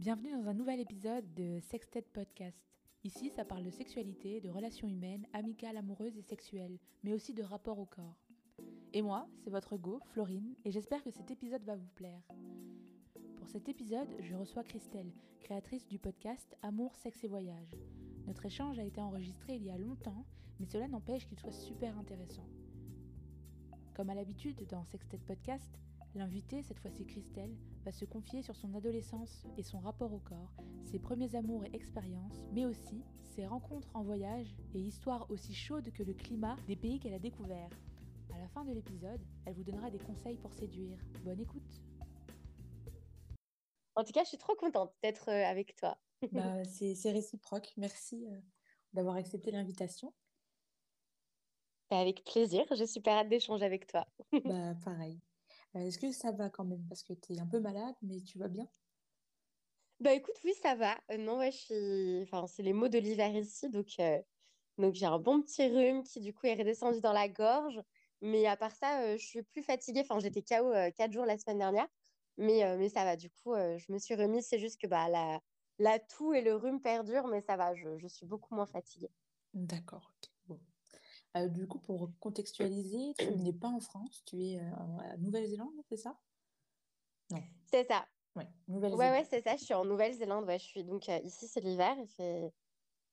Bienvenue dans un nouvel épisode de Sextet Podcast. Ici, ça parle de sexualité, de relations humaines, amicales, amoureuses et sexuelles, mais aussi de rapport au corps. Et moi, c'est votre Go, Florine, et j'espère que cet épisode va vous plaire. Pour cet épisode, je reçois Christelle, créatrice du podcast Amour, sexe et voyage. Notre échange a été enregistré il y a longtemps, mais cela n'empêche qu'il soit super intéressant. Comme à l'habitude dans Sextet Podcast, l'invité, cette fois-ci Christelle, va se confier sur son adolescence et son rapport au corps, ses premiers amours et expériences, mais aussi ses rencontres en voyage et histoires aussi chaudes que le climat des pays qu'elle a découverts. À la fin de l'épisode, elle vous donnera des conseils pour séduire. Bonne écoute En tout cas, je suis trop contente d'être euh, avec toi. bah, C'est réciproque. Merci euh, d'avoir accepté l'invitation. Bah, avec plaisir, j'ai super hâte d'échanger avec toi. bah, pareil. Euh, est-ce que ça va quand même? Parce que tu es un peu malade, mais tu vas bien? Bah écoute, oui, ça va. Euh, non, ouais, je suis... enfin, c'est les mots de l'hiver ici, donc, euh, donc j'ai un bon petit rhume qui du coup est redescendu dans la gorge. Mais à part ça, je suis plus fatiguée. Enfin, j'étais KO quatre jours la semaine dernière, mais, mais ça va. Du coup, je me suis remise. C'est juste que bah, la, la toux et le rhume perdurent, mais ça va. Je, je suis beaucoup moins fatiguée. D'accord, ok. Euh, du coup, pour contextualiser, tu n'es pas en France, tu es euh, en Nouvelle-Zélande, c'est ça? Non. C'est ça. Ouais, Nouvelle-Zélande. Ouais, ouais, c'est ça. Je suis en Nouvelle-Zélande. Ouais, je suis donc euh, ici, c'est l'hiver. Il fait...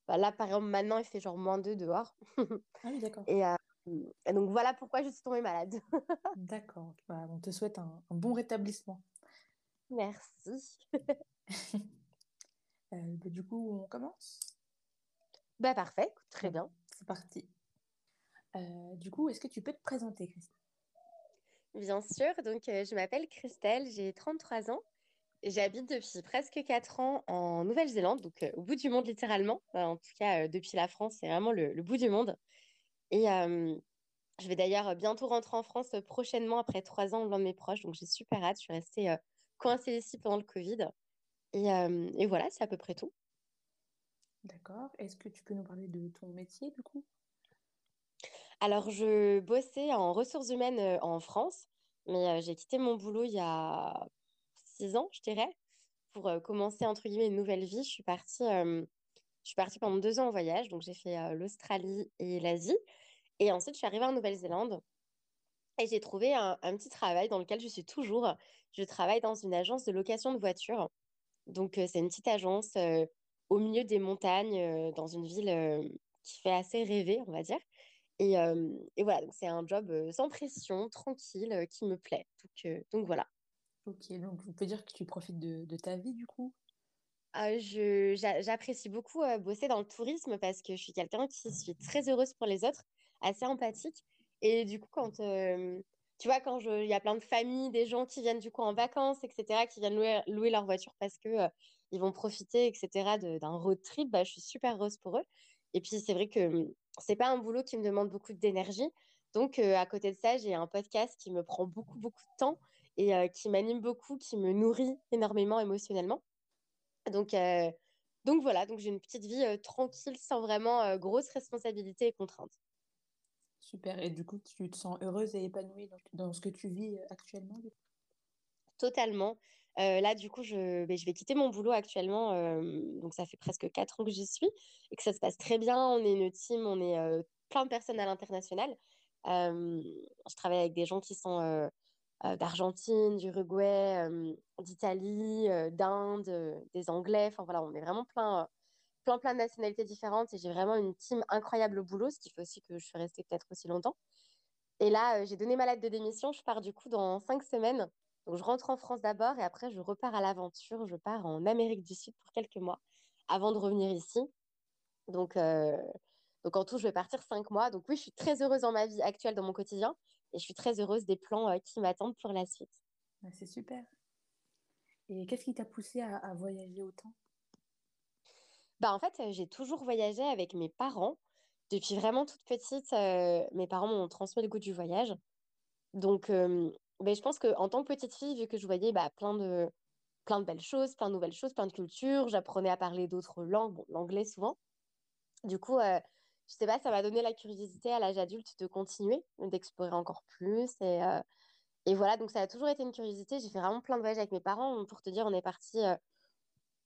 Bah, là, par exemple, maintenant, il fait genre moins 2 dehors. ah oui, d'accord. Et, donc, voilà pourquoi je suis tombée malade. d'accord. Bah, on te souhaite un, bon rétablissement. Merci. Bah, du coup, on commence? Bah, parfait. Très bien. C'est parti. Euh, du coup, est-ce que tu peux te présenter, Christelle? Bien sûr, donc euh, je m'appelle Christelle, j'ai 33 ans. J'habite depuis presque 4 ans en Nouvelle-Zélande, donc euh, au bout du monde littéralement. en tout cas, depuis la France, c'est vraiment le, bout du monde. Et je vais d'ailleurs bientôt rentrer en France prochainement après 3 ans loin de mes proches, donc j'ai super hâte. Je suis restée coincée ici pendant le Covid. Et, et voilà, c'est à peu près tout. D'accord. Est-ce que tu peux nous parler de ton métier du coup? Alors, je bossais en ressources humaines en France, mais j'ai quitté mon boulot il y a six ans, je dirais, pour commencer, entre guillemets, une nouvelle vie. Je suis partie, je suis partie pendant deux ans en voyage, donc j'ai fait l'Australie et l'Asie. Et ensuite, je suis arrivée en Nouvelle-Zélande et j'ai trouvé un, petit travail dans lequel je suis toujours. Je travaille dans une agence de location de voitures. Donc, c'est une petite agence au milieu des montagnes, dans une ville qui fait assez rêver, on va dire. Et, et voilà, c'est un job sans pression, tranquille, qui me plaît. Donc, donc voilà. Ok, donc on peut dire que tu profites de, de ta vie du coup? Ah, J'apprécie beaucoup bosser dans le tourisme parce que je suis quelqu'un qui suis très heureuse pour les autres, assez empathique. Et du coup, quand tu vois, quand il y a plein de familles, des gens qui viennent du coup en vacances, etc., qui viennent louer, louer leur voiture parce que ils vont profiter, etc., d'un road trip, bah, je suis super heureuse pour eux. Et puis, c'est vrai que c'est pas un boulot qui me demande beaucoup d'énergie. Donc, euh, à côté de ça, j'ai un podcast qui me prend beaucoup, beaucoup de temps et euh, qui m'anime beaucoup, qui me nourrit énormément émotionnellement. Donc, euh, donc voilà, donc j'ai une petite vie tranquille sans vraiment grosse responsabilité et contraintes. Super. Et du coup, tu te sens heureuse et épanouie dans, dans ce que tu vis actuellement Totalement. Euh, là, du coup, je, ben, je, vais quitter mon boulot actuellement. Euh, donc, ça fait presque quatre ans que j'y suis et que ça se passe très bien. On est une team, on est euh, plein de personnes à l'international. je travaille avec des gens qui sont d'Argentine, d'Uruguay, d'Italie, d'Inde, des Anglais. Enfin, voilà, on est vraiment plein, plein, plein de nationalités différentes et j'ai vraiment une team incroyable au boulot, ce qui fait aussi que je suis restée peut-être aussi longtemps. Et là, j'ai donné ma lettre de démission. Je pars du coup dans cinq semaines donc, je rentre en France d'abord et après, je repars à l'aventure. Je pars en Amérique du Sud pour quelques mois avant de revenir ici. Donc, euh, donc en tout, je vais partir cinq mois. Donc, oui, je suis très heureuse dans ma vie actuelle, dans mon quotidien. Et je suis très heureuse des plans euh, qui m'attendent pour la suite. c'est super. Et qu'est-ce qui t'a poussé à, voyager autant? Bah, En fait, euh, j'ai toujours voyagé avec mes parents. Depuis vraiment toute petite, mes parents m'ont transmis le goût du voyage. Donc, mais je pense qu'en tant que petite fille, vu que je voyais bah, plein, de, belles choses, plein de nouvelles choses, plein de cultures, j'apprenais à parler d'autres langues, l'anglais souvent. Du coup, euh, je sais pas, ça m'a donné la curiosité à l'âge adulte de continuer, d'explorer encore plus. Et, euh, et voilà, donc ça a toujours été une curiosité. J'ai fait vraiment plein de voyages avec mes parents. Pour te dire, on est parti, euh,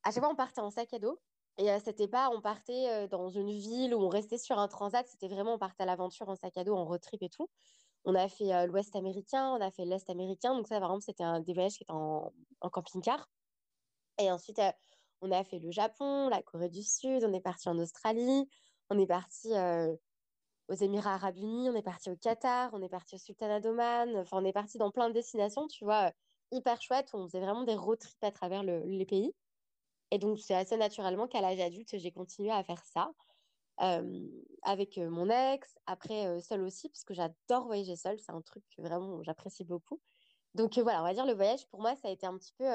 à chaque fois, on partait en sac à dos. Et c'était pas, on partait dans une ville où on restait sur un transat. C'était vraiment, on partait à l'aventure en sac à dos, en road trip et tout. On a fait l'Ouest américain, on a fait l'Est américain. Donc ça, vraiment, c'était un des qui était en, camping-car. Et ensuite, on a fait le Japon, la Corée du Sud, on est parti en Australie, on est parti aux Émirats Arabes Unis, on est parti au Qatar, on est parti au Sultanat d'Oman. Enfin, on est parti dans plein de destinations, tu vois, hyper chouette. On faisait vraiment des road trips à travers les pays. Et donc, c'est assez naturellement qu'à l'âge adulte, j'ai continué à faire ça. Avec mon ex, après seul aussi, parce que j'adore voyager seul, c'est un truc que vraiment j'apprécie beaucoup. Donc voilà, on va dire le voyage, pour moi, ça a été un petit peu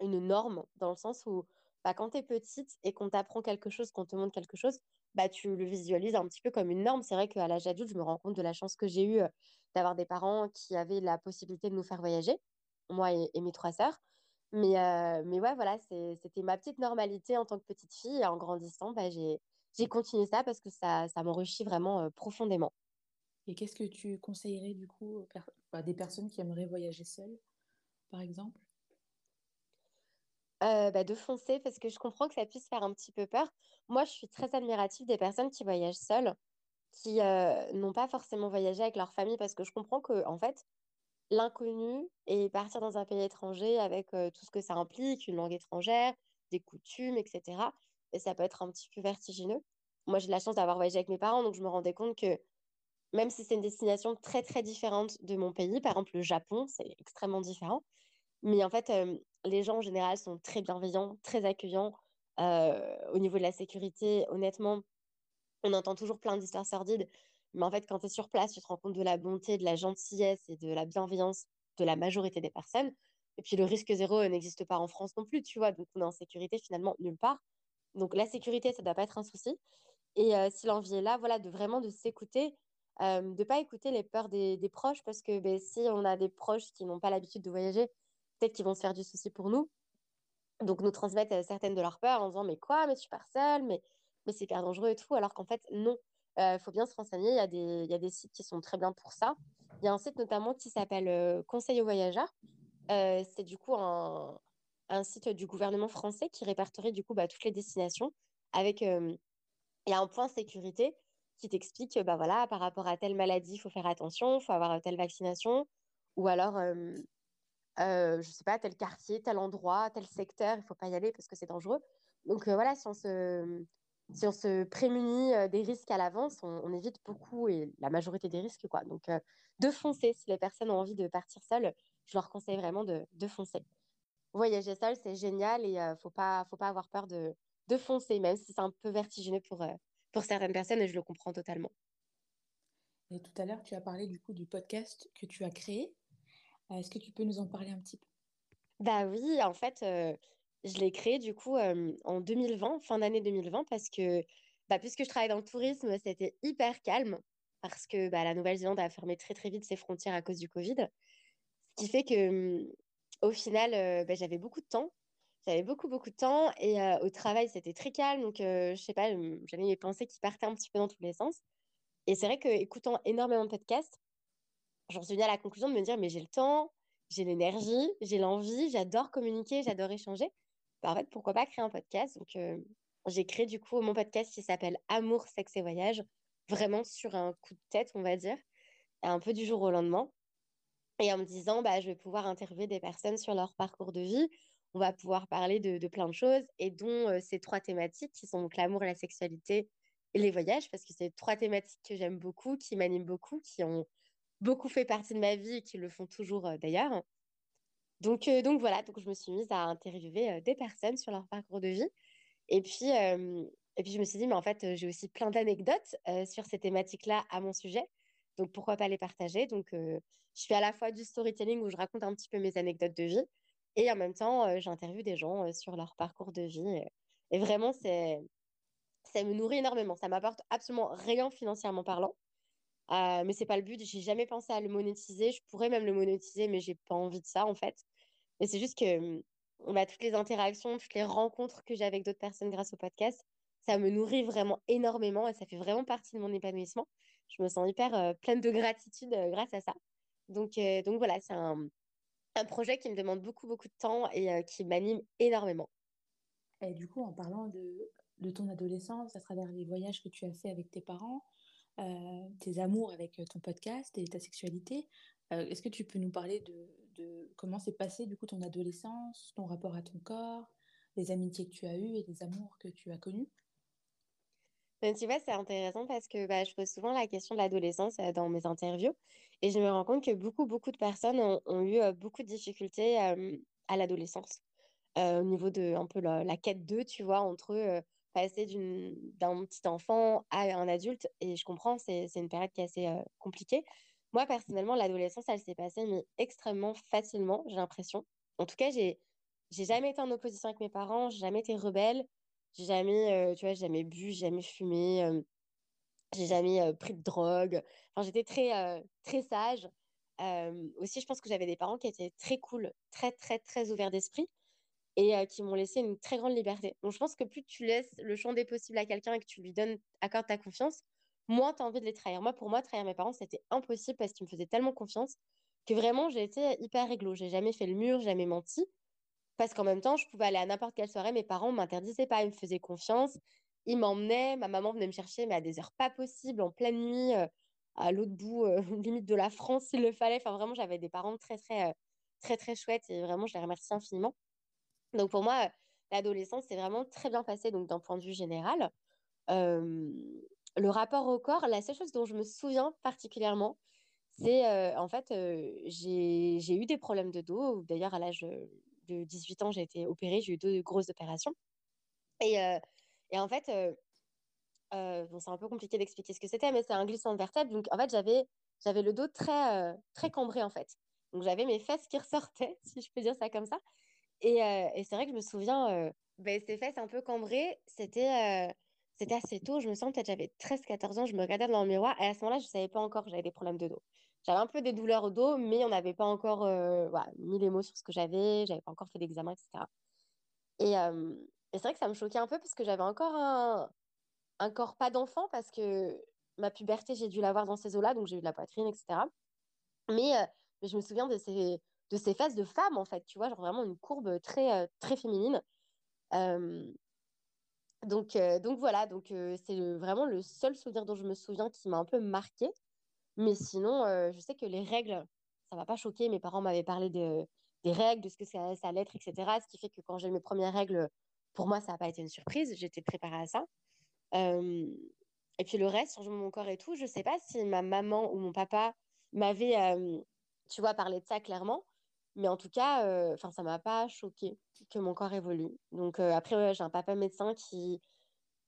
une norme, dans le sens où bah, quand tu es petite et qu'on t'apprend quelque chose, qu'on te montre quelque chose, bah, tu le visualises un petit peu comme une norme. C'est vrai qu'à l'âge adulte, je me rends compte de la chance que j'ai eue d'avoir des parents qui avaient la possibilité de nous faire voyager, moi et mes trois sœurs. Mais, mais ouais, voilà, c'était ma petite normalité en tant que petite fille. Et en grandissant, bah, j'ai continué ça parce que ça, ça m'enrichit vraiment euh, profondément. Et qu'est-ce que tu conseillerais du coup à des personnes qui aimeraient voyager seules, par exemple? Euh, bah, De foncer parce que je comprends que ça puisse faire un petit peu peur. Moi, je suis très admirative des personnes qui voyagent seules, qui n'ont pas forcément voyagé avec leur famille parce que je comprends que, en fait, l'inconnu et partir dans un pays étranger avec tout ce que ça implique, une langue étrangère, des coutumes, etc. Et ça peut être un petit peu vertigineux. Moi, j'ai la chance d'avoir voyagé avec mes parents, donc je me rendais compte que même si c'est une destination très, très différente de mon pays, par exemple le Japon, c'est extrêmement différent. Mais en fait, les gens en général sont très bienveillants, très accueillants. au niveau de la sécurité, honnêtement, on entend toujours plein d'histoires sordides, mais en fait, quand tu es sur place, tu te rends compte de la bonté, de la gentillesse et de la bienveillance de la majorité des personnes. Et puis le risque zéro n'existe pas en France non plus, tu vois. Donc on est en sécurité finalement nulle part. Donc la sécurité, ça ne doit pas être un souci. Et euh, si l'envie est là, voilà, de vraiment de s'écouter, euh, de pas écouter les peurs des, proches, parce que ben, si on a des proches qui n'ont pas l'habitude de voyager, peut-être qu'ils vont se faire du souci pour nous. Donc nous transmettre euh, certaines de leurs peurs en disant mais quoi, mais tu pars seule, mais, mais c'est hyper dangereux et tout, alors qu'en fait non. Il faut bien se renseigner. Il y, a des, y a des sites qui sont très bien pour ça. Il y a un site notamment qui s'appelle Conseil aux voyageurs. C'est du coup un, un, site du gouvernement français qui répertorie du coup bah, toutes les destinations avec y a un point sécurité qui t'explique bah voilà par rapport à telle maladie il faut faire attention, il faut avoir telle vaccination ou alors euh, je sais pas tel quartier, tel endroit, tel secteur il faut pas y aller parce que c'est dangereux. Donc voilà si on se si on se prémunit euh, des risques à l'avance, on, évite beaucoup et la majorité des risques. Quoi. Donc, euh, de foncer. Si les personnes ont envie de partir seules, je leur conseille vraiment de, de foncer. Voyager seul, c'est génial et il euh, ne faut pas, faut pas avoir peur de, de foncer, même si c'est un peu vertigineux pour, pour certaines personnes et je le comprends totalement. Et tout à l'heure, tu as parlé du coup du podcast que tu as créé. Est-ce que tu peux nous en parler un petit peu? Bah oui, en fait, je l'ai créé du coup en 2020, fin d'année 2020, parce que bah, puisque je travaille dans le tourisme, c'était hyper calme parce que bah, la Nouvelle-Zélande a fermé très très vite ses frontières à cause du Covid. Ce qui fait que au final, bah, j'avais beaucoup de temps. J'avais beaucoup beaucoup de temps et au travail, c'était très calme. Donc, je sais pas, j'avais mes pensées qui partaient un petit peu dans tous les sens. Et c'est vrai qu'écoutant énormément de podcasts, j'en suis venue à la conclusion de me dire, mais j'ai le temps, j'ai l'énergie, j'ai l'envie, j'adore communiquer, j'adore échanger. Bah, en fait, pourquoi pas créer un podcast? Donc, euh, j'ai créé du coup mon podcast qui s'appelle Amour, sexe et voyage, vraiment sur un coup de tête, on va dire, un peu du jour au lendemain. Et en me disant, bah, je vais pouvoir interviewer des personnes sur leur parcours de vie. On va pouvoir parler de, plein de choses et dont euh, ces trois thématiques qui sont l'amour, la sexualité et les voyages, parce que c'est trois thématiques que j'aime beaucoup, qui m'animent beaucoup, qui ont beaucoup fait partie de ma vie et qui le font toujours euh, d'ailleurs. Donc, euh, donc voilà, donc je me suis mise à interviewer des personnes sur leur parcours de vie. Et puis, et puis je me suis dit, mais en fait, j'ai aussi plein d'anecdotes sur ces thématiques-là à mon sujet. Donc pourquoi pas les partager? Donc je fais à la fois du storytelling où je raconte un petit peu mes anecdotes de vie et en même temps, j'interviewe des gens sur leur parcours de vie. Et vraiment, c'est ça me nourrit énormément. Ça m'apporte absolument rien financièrement parlant. Euh, mais c'est pas le but. J'ai jamais pensé à le monétiser. Je pourrais même le monétiser, mais j'ai pas envie de ça en fait. Mais c'est juste que toutes les interactions, toutes les rencontres que j'ai avec d'autres personnes grâce au podcast, ça me nourrit vraiment énormément et ça fait vraiment partie de mon épanouissement. Je me sens hyper euh, pleine de gratitude euh, grâce à ça. Donc, euh, voilà, c'est un, projet qui me demande beaucoup, beaucoup de temps et qui m'anime énormément. Et du coup, en parlant de, ton adolescence à travers les voyages que tu as fait avec tes parents, tes amours avec ton podcast et ta sexualité, est-ce que tu peux nous parler de, de comment s'est passé du coup ton adolescence, ton rapport à ton corps, les amitiés que tu as eues et les amours que tu as connus? Tu vois, c'est intéressant parce que bah, je pose souvent la question de l'adolescence dans mes interviews et je me rends compte que beaucoup, beaucoup de personnes ont, eu beaucoup de difficultés à l'adolescence au niveau de un peu la, quête d'eux, tu vois, entre passer d'un petit enfant à un adulte. Et je comprends, c'est une période qui est assez compliquée. Moi, personnellement, l'adolescence, elle s'est passée mais extrêmement facilement, j'ai l'impression. En tout cas, j'ai j'ai jamais été en opposition avec mes parents, j'ai jamais été rebelle. J'ai jamais, euh, tu vois, jamais bu, jamais fumé, euh, j'ai jamais euh, pris de drogue. Enfin, j'étais très, très sage. aussi, je pense que j'avais des parents qui étaient très cool, très, très, très ouverts d'esprit et qui m'ont laissé une très grande liberté. Donc, je pense que plus tu laisses le champ des possibles à quelqu'un et que tu lui donnes, accordes ta confiance, moins tu as envie de les trahir. Moi, pour moi, trahir mes parents, c'était impossible parce qu'ils me faisaient tellement confiance que vraiment, j'ai été hyper réglo. J'ai jamais fait le mur, jamais menti. Parce qu'en même temps, je pouvais aller à n'importe quelle soirée, mes parents ne m'interdisaient pas, ils me faisaient confiance, ils m'emmenaient, ma maman venait me chercher, mais à des heures pas possibles, en pleine nuit, euh, à l'autre bout, euh, limite de la France, s'il le fallait. Enfin, vraiment, j'avais des parents très, très, euh, très, très chouettes et vraiment, je les remercie infiniment. Donc, pour moi, l'adolescence, c'est vraiment très bien passé, donc d'un point de vue général. le rapport au corps, la seule chose dont je me souviens particulièrement, c'est en fait, j'ai eu des problèmes de dos. D'ailleurs, à l'âge de 18 ans, j'ai été opérée, j'ai eu deux grosses opérations. Et, euh, et en fait, euh, euh, bon, c'est un peu compliqué d'expliquer ce que c'était, mais c'est un glissement de vertèbre. Donc, en fait, j'avais, le dos très, très cambré, en fait. Donc, j'avais mes fesses qui ressortaient, si je peux dire ça comme ça. Et, et c'est vrai que je me souviens, ben, ces fesses un peu cambrées, c'était c'était assez tôt. Je me sens peut-être j'avais 13-14 ans, je me regardais dans le miroir. Et à ce moment-là, je ne savais pas encore que j'avais des problèmes de dos. J'avais un peu des douleurs au dos, mais on n'avait pas encore euh, mis les mots sur ce que j'avais, j'avais pas encore fait d'examen, etc. Et, c'est vrai que ça me choquait un peu parce que j'avais encore un, corps pas d'enfant parce que ma puberté, j'ai dû l'avoir dans ces eaux-là, donc j'ai eu de la poitrine, etc. Mais, je me souviens de ces, de fesses de femme, en fait, tu vois, genre vraiment une courbe très, féminine. donc, donc voilà, donc c'est vraiment le seul souvenir dont je me souviens qui m'a un peu marqué. Mais sinon, euh, je sais que les règles, ça m'a pas choqué. Mes parents m'avaient parlé de, des règles, de ce que ça, allait être, etc. Ce qui fait que quand j'ai mes premières règles, pour moi, ça n'a pas été une surprise. J'étais préparée à ça. Euh, et puis le reste, sur mon corps et tout, je sais pas si ma maman ou mon papa m'avait, euh, tu vois, parlé de ça clairement. Mais en tout cas, enfin ça m'a pas choqué que mon corps évolue. Donc après, j'ai un papa médecin qui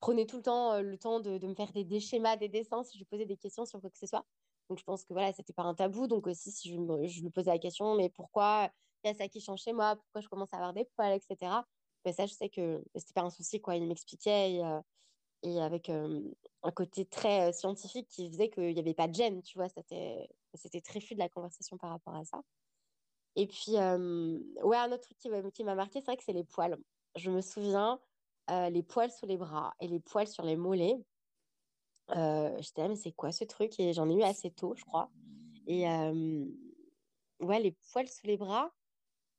prenait tout le temps le temps de, me faire des, des, schémas, des dessins si je posais des questions sur quoi que ce soit. Donc, je pense que voilà, c'était pas un tabou. Donc, aussi, si je, me, posais la question, mais pourquoi il y a ça qui change chez moi? Pourquoi je commence à avoir des poils, etc. Mais ça, je sais que c'était pas un souci, quoi. Il m'expliquait et, euh, avec euh, un côté très euh, scientifique qui faisait qu'il n'y avait pas de gêne, tu vois? C'était, c'était très fluide la conversation par rapport à ça. Et puis, ouais, un autre truc qui m'a marqué, c'est vrai que c'est les poils. Je me souviens, les poils sous les bras et les poils sur les mollets. Euh, j'étais là, mais c'est quoi ce truc? Et j'en ai eu assez tôt, je crois. Et ouais, les poils sous les bras.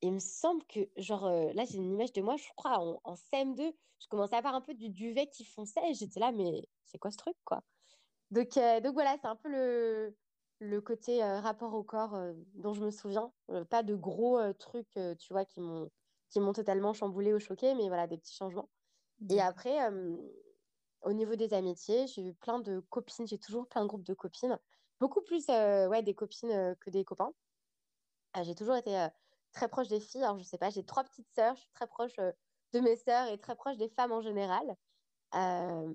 il me semble que, genre, là, j'ai une image de moi, je crois, en, CM2, je commençais à avoir un peu du duvet qui fonçait et j'étais là, mais c'est quoi ce truc, quoi? Donc, donc voilà, c'est un peu le, le côté rapport au corps dont je me souviens. pas de gros trucs, tu vois, qui m'ont qui m'ont totalement chamboulé ou choqué, mais voilà, des petits changements. Et après, au niveau des amitiés, j'ai eu plein de copines, j'ai toujours plein de groupes de copines, beaucoup plus euh, ouais, des copines euh, que des copains. Ah, j'ai toujours été euh, très proche des filles. Alors, je sais pas, j'ai trois petites sœurs, je suis très proche de mes sœurs et très proche des femmes en général.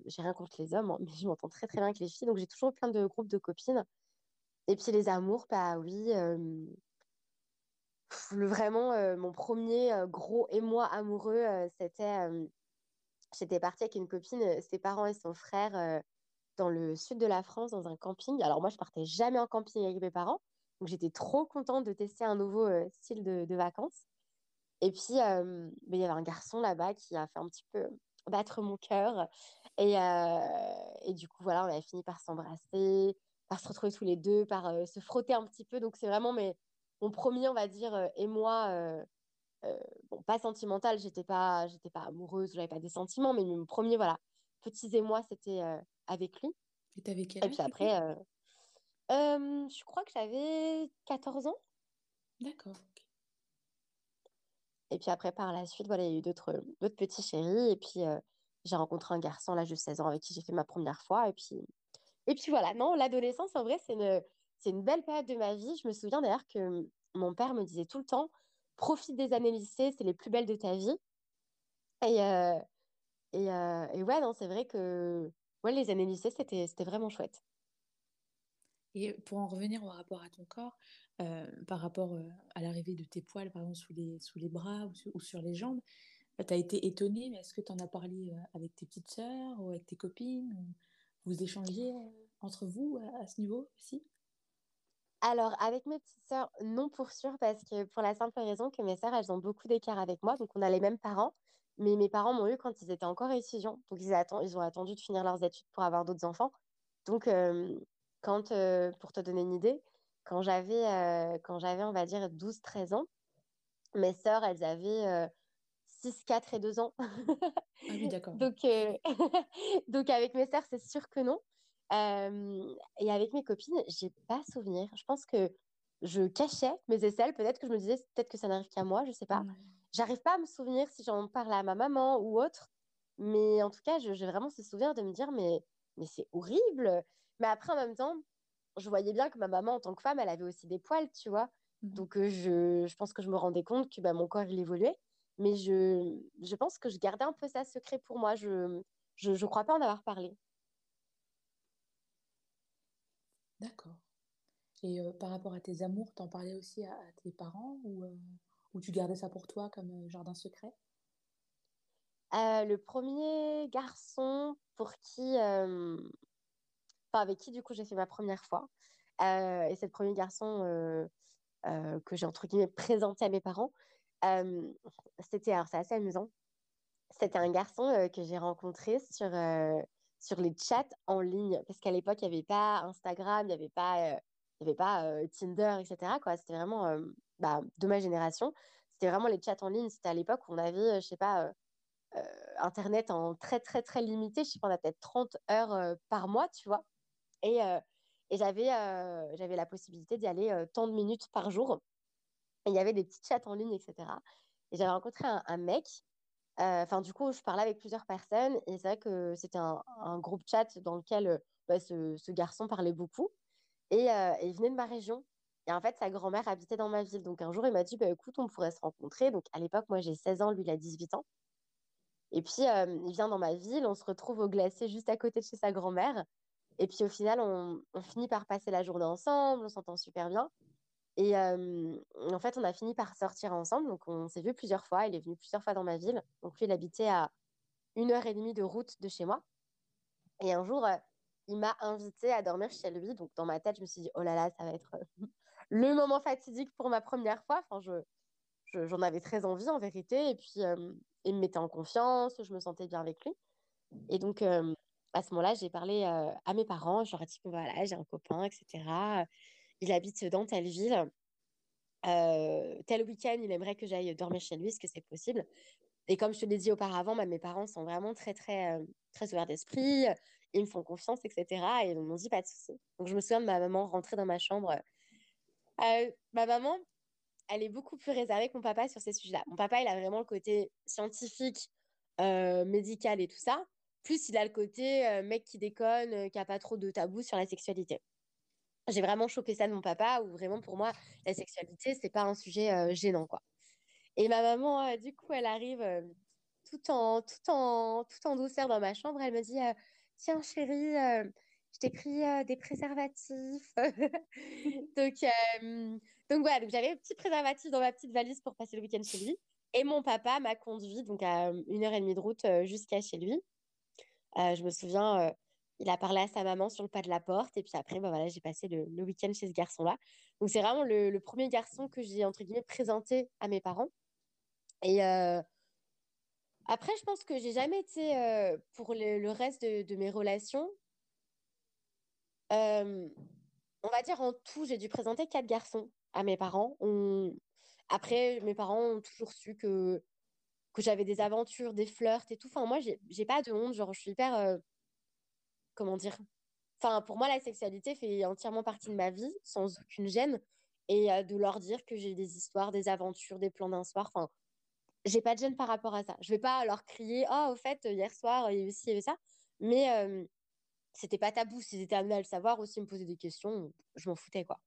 j'ai rien contre les hommes, hein, mais je m'entends très très bien avec les filles, donc j'ai toujours plein de groupes de copines. Et puis les amours, bah oui, vraiment, mon premier gros émoi amoureux, c'était J'étais partie avec une copine, euh, ses parents et son frère euh, dans le sud de la France, dans un camping. Alors moi, je partais jamais en camping avec mes parents. Donc j'étais trop contente de tester un nouveau euh, style de, vacances. Et puis, ben, il y avait un garçon là-bas qui a fait un petit peu battre mon cœur. Et, du coup, voilà, on a fini par s'embrasser, par se retrouver tous les deux, par se frotter un petit peu. Donc c'est vraiment mes, mon premier, on va dire, et moi bon, pas sentimentale, j'étais pas, j'étais pas amoureuse, j'avais pas des sentiments, mais mon premier, voilà, petits émois, c'était avec lui. Et t'avais quel âge Et puis après, je crois que j'avais 14 ans. D'accord. Et puis après, par la suite, voilà, il y a eu d'autres petits chéris. Et puis, j'ai rencontré un garçon, là, de 16 ans, avec qui j'ai fait ma première fois. Et puis, et puis voilà, non, l'adolescence, en vrai, c'est une, c'est une belle période de ma vie. Je me souviens d'ailleurs que mon père me disait tout le temps, profite des années lycée, c'est les plus belles de ta vie. Et, et, et, ouais, non, c'est vrai que ouais, les années lycée, c'était, c'était vraiment chouette. Et pour en revenir au rapport à ton corps, euh, par rapport euh, à l'arrivée de tes poils, par exemple, sous les, sous les bras ou, sur les jambes, euh, tu as été étonnée, mais est-ce que tu en as parlé avec tes petites sœurs ou avec tes copines Vous échangez entre vous à, ce niveau aussi alors, avec mes petites sœurs, non pour sûr, parce que pour la simple raison que mes sœurs, elles ont beaucoup d'écart avec moi, donc on a les mêmes parents, mais mes parents m'ont eu quand ils étaient encore étudiants, donc ils, ils ont attendu de finir leurs études pour avoir d'autres enfants. Donc, quand, pour te donner une idée, quand j'avais, euh, quand j'avais, on va dire, 12-13 ans, mes sœurs, elles avaient 6, 4 et 2 ans. ah oui, d'accord. donc, euh, donc, avec mes sœurs, c'est sûr que non. Et avec mes copines, j'ai pas souvenir. Je pense que je cachais mes aisselles. Peut-être que je me disais, peut-être que ça n'arrive qu'à moi, je sais pas. J'arrive pas à me souvenir si j'en parle à ma maman ou autre. Mais en tout cas, j'ai vraiment ce souvenir de me dire, mais, mais c'est horrible. Mais après, en même temps, je voyais bien que ma maman, en tant que femme, elle avait aussi des poils, tu vois. Mmh Donc, euh, je, je, pense que je me rendais compte que bah, mon corps, il évoluait. Mais je, je pense que je gardais un peu ça secret pour moi. Je ne je, je crois pas en avoir parlé. D'accord. Et euh, par rapport à tes amours, t'en parlais aussi à, tes parents ou, euh, ou, tu gardais ça pour toi comme jardin secret? Le premier garçon pour qui avec qui du coup j'ai fait ma première fois. Euh, et c'est le premier garçon euh, euh, que j'ai entre guillemets présenté à mes parents. c'était alors c'est assez amusant. C'était un garçon que j'ai rencontré sur sur les chats en ligne parce qu'à l'époque il n'y avait pas Instagram, il n'y avait pas y avait pas Tinder, etc. Quoi. C'était vraiment bah, de ma génération. C'était vraiment les chats en ligne. C'était à l'époque où on avait, je sais pas, Internet en très, très, très limité. Je sais pas, on a peut-être 30 heures par mois, tu vois. Et, euh, et j'avais, euh, la possibilité d'y aller euh, tant de minutes par jour. il y avait des petits chats en ligne, etc. Et j'avais rencontré un, mec. Enfin, du coup, je parlais avec plusieurs personnes. Et c'est vrai que c'était un, groupe chat dans lequel bah, ce, garçon parlait beaucoup. Et, il venait de ma région. Et en fait, sa grand-mère habitait dans ma ville. Donc un jour, il m'a dit bah, écoute, on pourrait se rencontrer. Donc à l'époque, moi, j'ai 16 ans, lui, il a 18 ans. Et puis, il vient dans ma ville. On se retrouve au glacier juste à côté de chez sa grand-mère. Et puis au final, on, finit par passer la journée ensemble, on s'entend super bien. Et en fait, on a fini par sortir ensemble. Donc on s'est vu plusieurs fois. Il est venu plusieurs fois dans ma ville. Donc lui, il habitait à une heure et demie de route de chez moi. Et un jour, il m'a invité à dormir chez lui. Donc dans ma tête, je me suis dit, oh là là, ça va être le moment fatidique pour ma première fois. Enfin, je, j'en avais très envie en vérité. Et puis, il me mettait en confiance, je me sentais bien avec lui. Et donc, à ce moment-là, j'ai parlé à mes parents. Je leur ai dit voilà, j'ai un copain, etc. Il habite dans telle ville. tel week-end, il aimerait que j'aille dormir chez lui. Est-ce que c'est possible? Et comme je te l'ai dit auparavant, bah, mes parents sont vraiment très, très, très ouverts d'esprit. Ils me font confiance, etc. Et ils m'ont dit pas de souci. Donc, je me souviens de ma maman rentrer dans ma chambre. ma maman, elle est beaucoup plus réservée que mon papa sur ces sujets-là. Mon papa, il a vraiment le côté scientifique, médical et tout ça. Plus il a le côté euh, mec qui déconne, euh, qui a pas trop de tabou sur la sexualité. J'ai vraiment chopé ça de mon papa, où vraiment pour moi, la sexualité, c'est pas un sujet euh, gênant, quoi. Et ma maman, du coup, elle arrive tout, en, tout, en, tout en douceur dans ma chambre. Elle me dit Tiens, chérie, je t'ai pris des préservatifs. donc, donc voilà, donc j'avais un petit préservatif dans ma petite valise pour passer le week-end chez lui. Et mon papa m'a conduit donc à une heure et demie de route jusqu'à chez lui. Je me souviens, il a parlé à sa maman sur le pas de la porte. Et puis après, bah, voilà, j'ai passé le, week-end chez ce garçon-là. Donc, c'est vraiment le, premier garçon que j'ai, entre guillemets, présenté à mes parents. Et euh, après, je pense que j'ai jamais été, pour le, reste de, mes relations, on va dire en tout, j'ai dû présenter quatre garçons à mes parents. après, mes parents ont toujours su que, que j'avais des aventures, des flirts et tout. Enfin, moi, j'ai pas de honte. Genre, je suis hyper. Comment dire Enfin, pour moi, la sexualité fait entièrement partie de ma vie, sans aucune gêne. Et de leur dire que j'ai des histoires, des aventures, des plans d'un soir. Enfin, j'ai pas de gêne par rapport à ça. Je vais pas leur crier, oh, au fait, hier soir, il y avait ci, il y avait ça. Mais c'était pas tabou. S'ils étaient amenés à le savoir aussi, me poser des questions, je m'en foutais, quoi.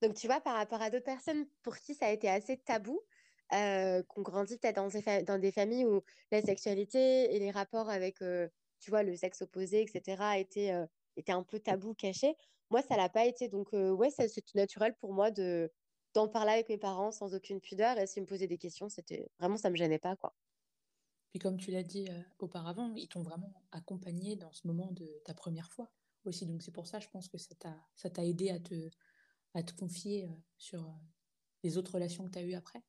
Donc, tu vois, par rapport à d'autres personnes pour qui ça a été assez tabou, euh, qu'on grandit peut-être dans, des dans des familles où la sexualité et les rapports avec, euh, tu vois, le sexe opposé, etc., étaient, euh, étaient un peu tabou, cachés. Moi, ça l'a pas été. Donc, ouais, c'est naturel pour moi de d'en parler avec mes parents sans aucune pudeur. Et s'ils me posaient des questions, c'était vraiment, ça me gênait pas, quoi. Puis comme tu l'as dit auparavant, ils t'ont vraiment accompagné dans ce moment de ta première fois aussi. Donc c'est pour ça, je pense que ça t'a, aidé à te, à te confier sur les autres relations que tu as eues après.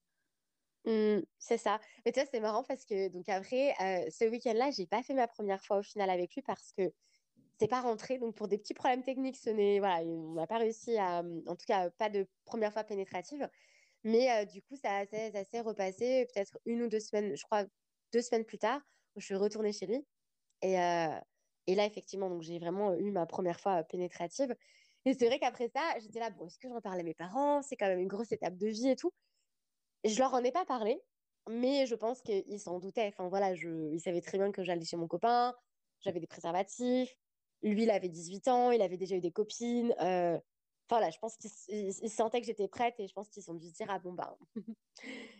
Mmh, c'est ça. Mais tu vois, c'est marrant parce que donc après, ce week-end-là, j'ai pas fait ma première fois au final avec lui parce que c'est pas rentré. Donc pour des petits problèmes techniques, ce n'est voilà, on n'a pas réussi à, mmh, en tout cas, pas de première fois pénétrative. Mais du coup, ça, ça s'est repassé peut-être une ou deux semaines, je crois, deux semaines plus tard, je suis retournée chez lui. Et, et là, effectivement, donc j'ai vraiment eu ma première fois pénétrative. Et c'est vrai qu'après ça, j'étais là, bon, est-ce que j'en parle à mes parents? C'est quand même une grosse étape de vie et tout. Je leur en ai pas parlé, mais je pense qu'ils s'en doutaient. Enfin voilà, ils savaient très bien que j'allais chez mon copain, j'avais des préservatifs. Lui, il avait 18 ans, il avait déjà eu des copines. Euh... Enfin voilà, je pense qu'ils sentaient que j'étais prête et je pense qu'ils ont dû se dire, ah bon, bah,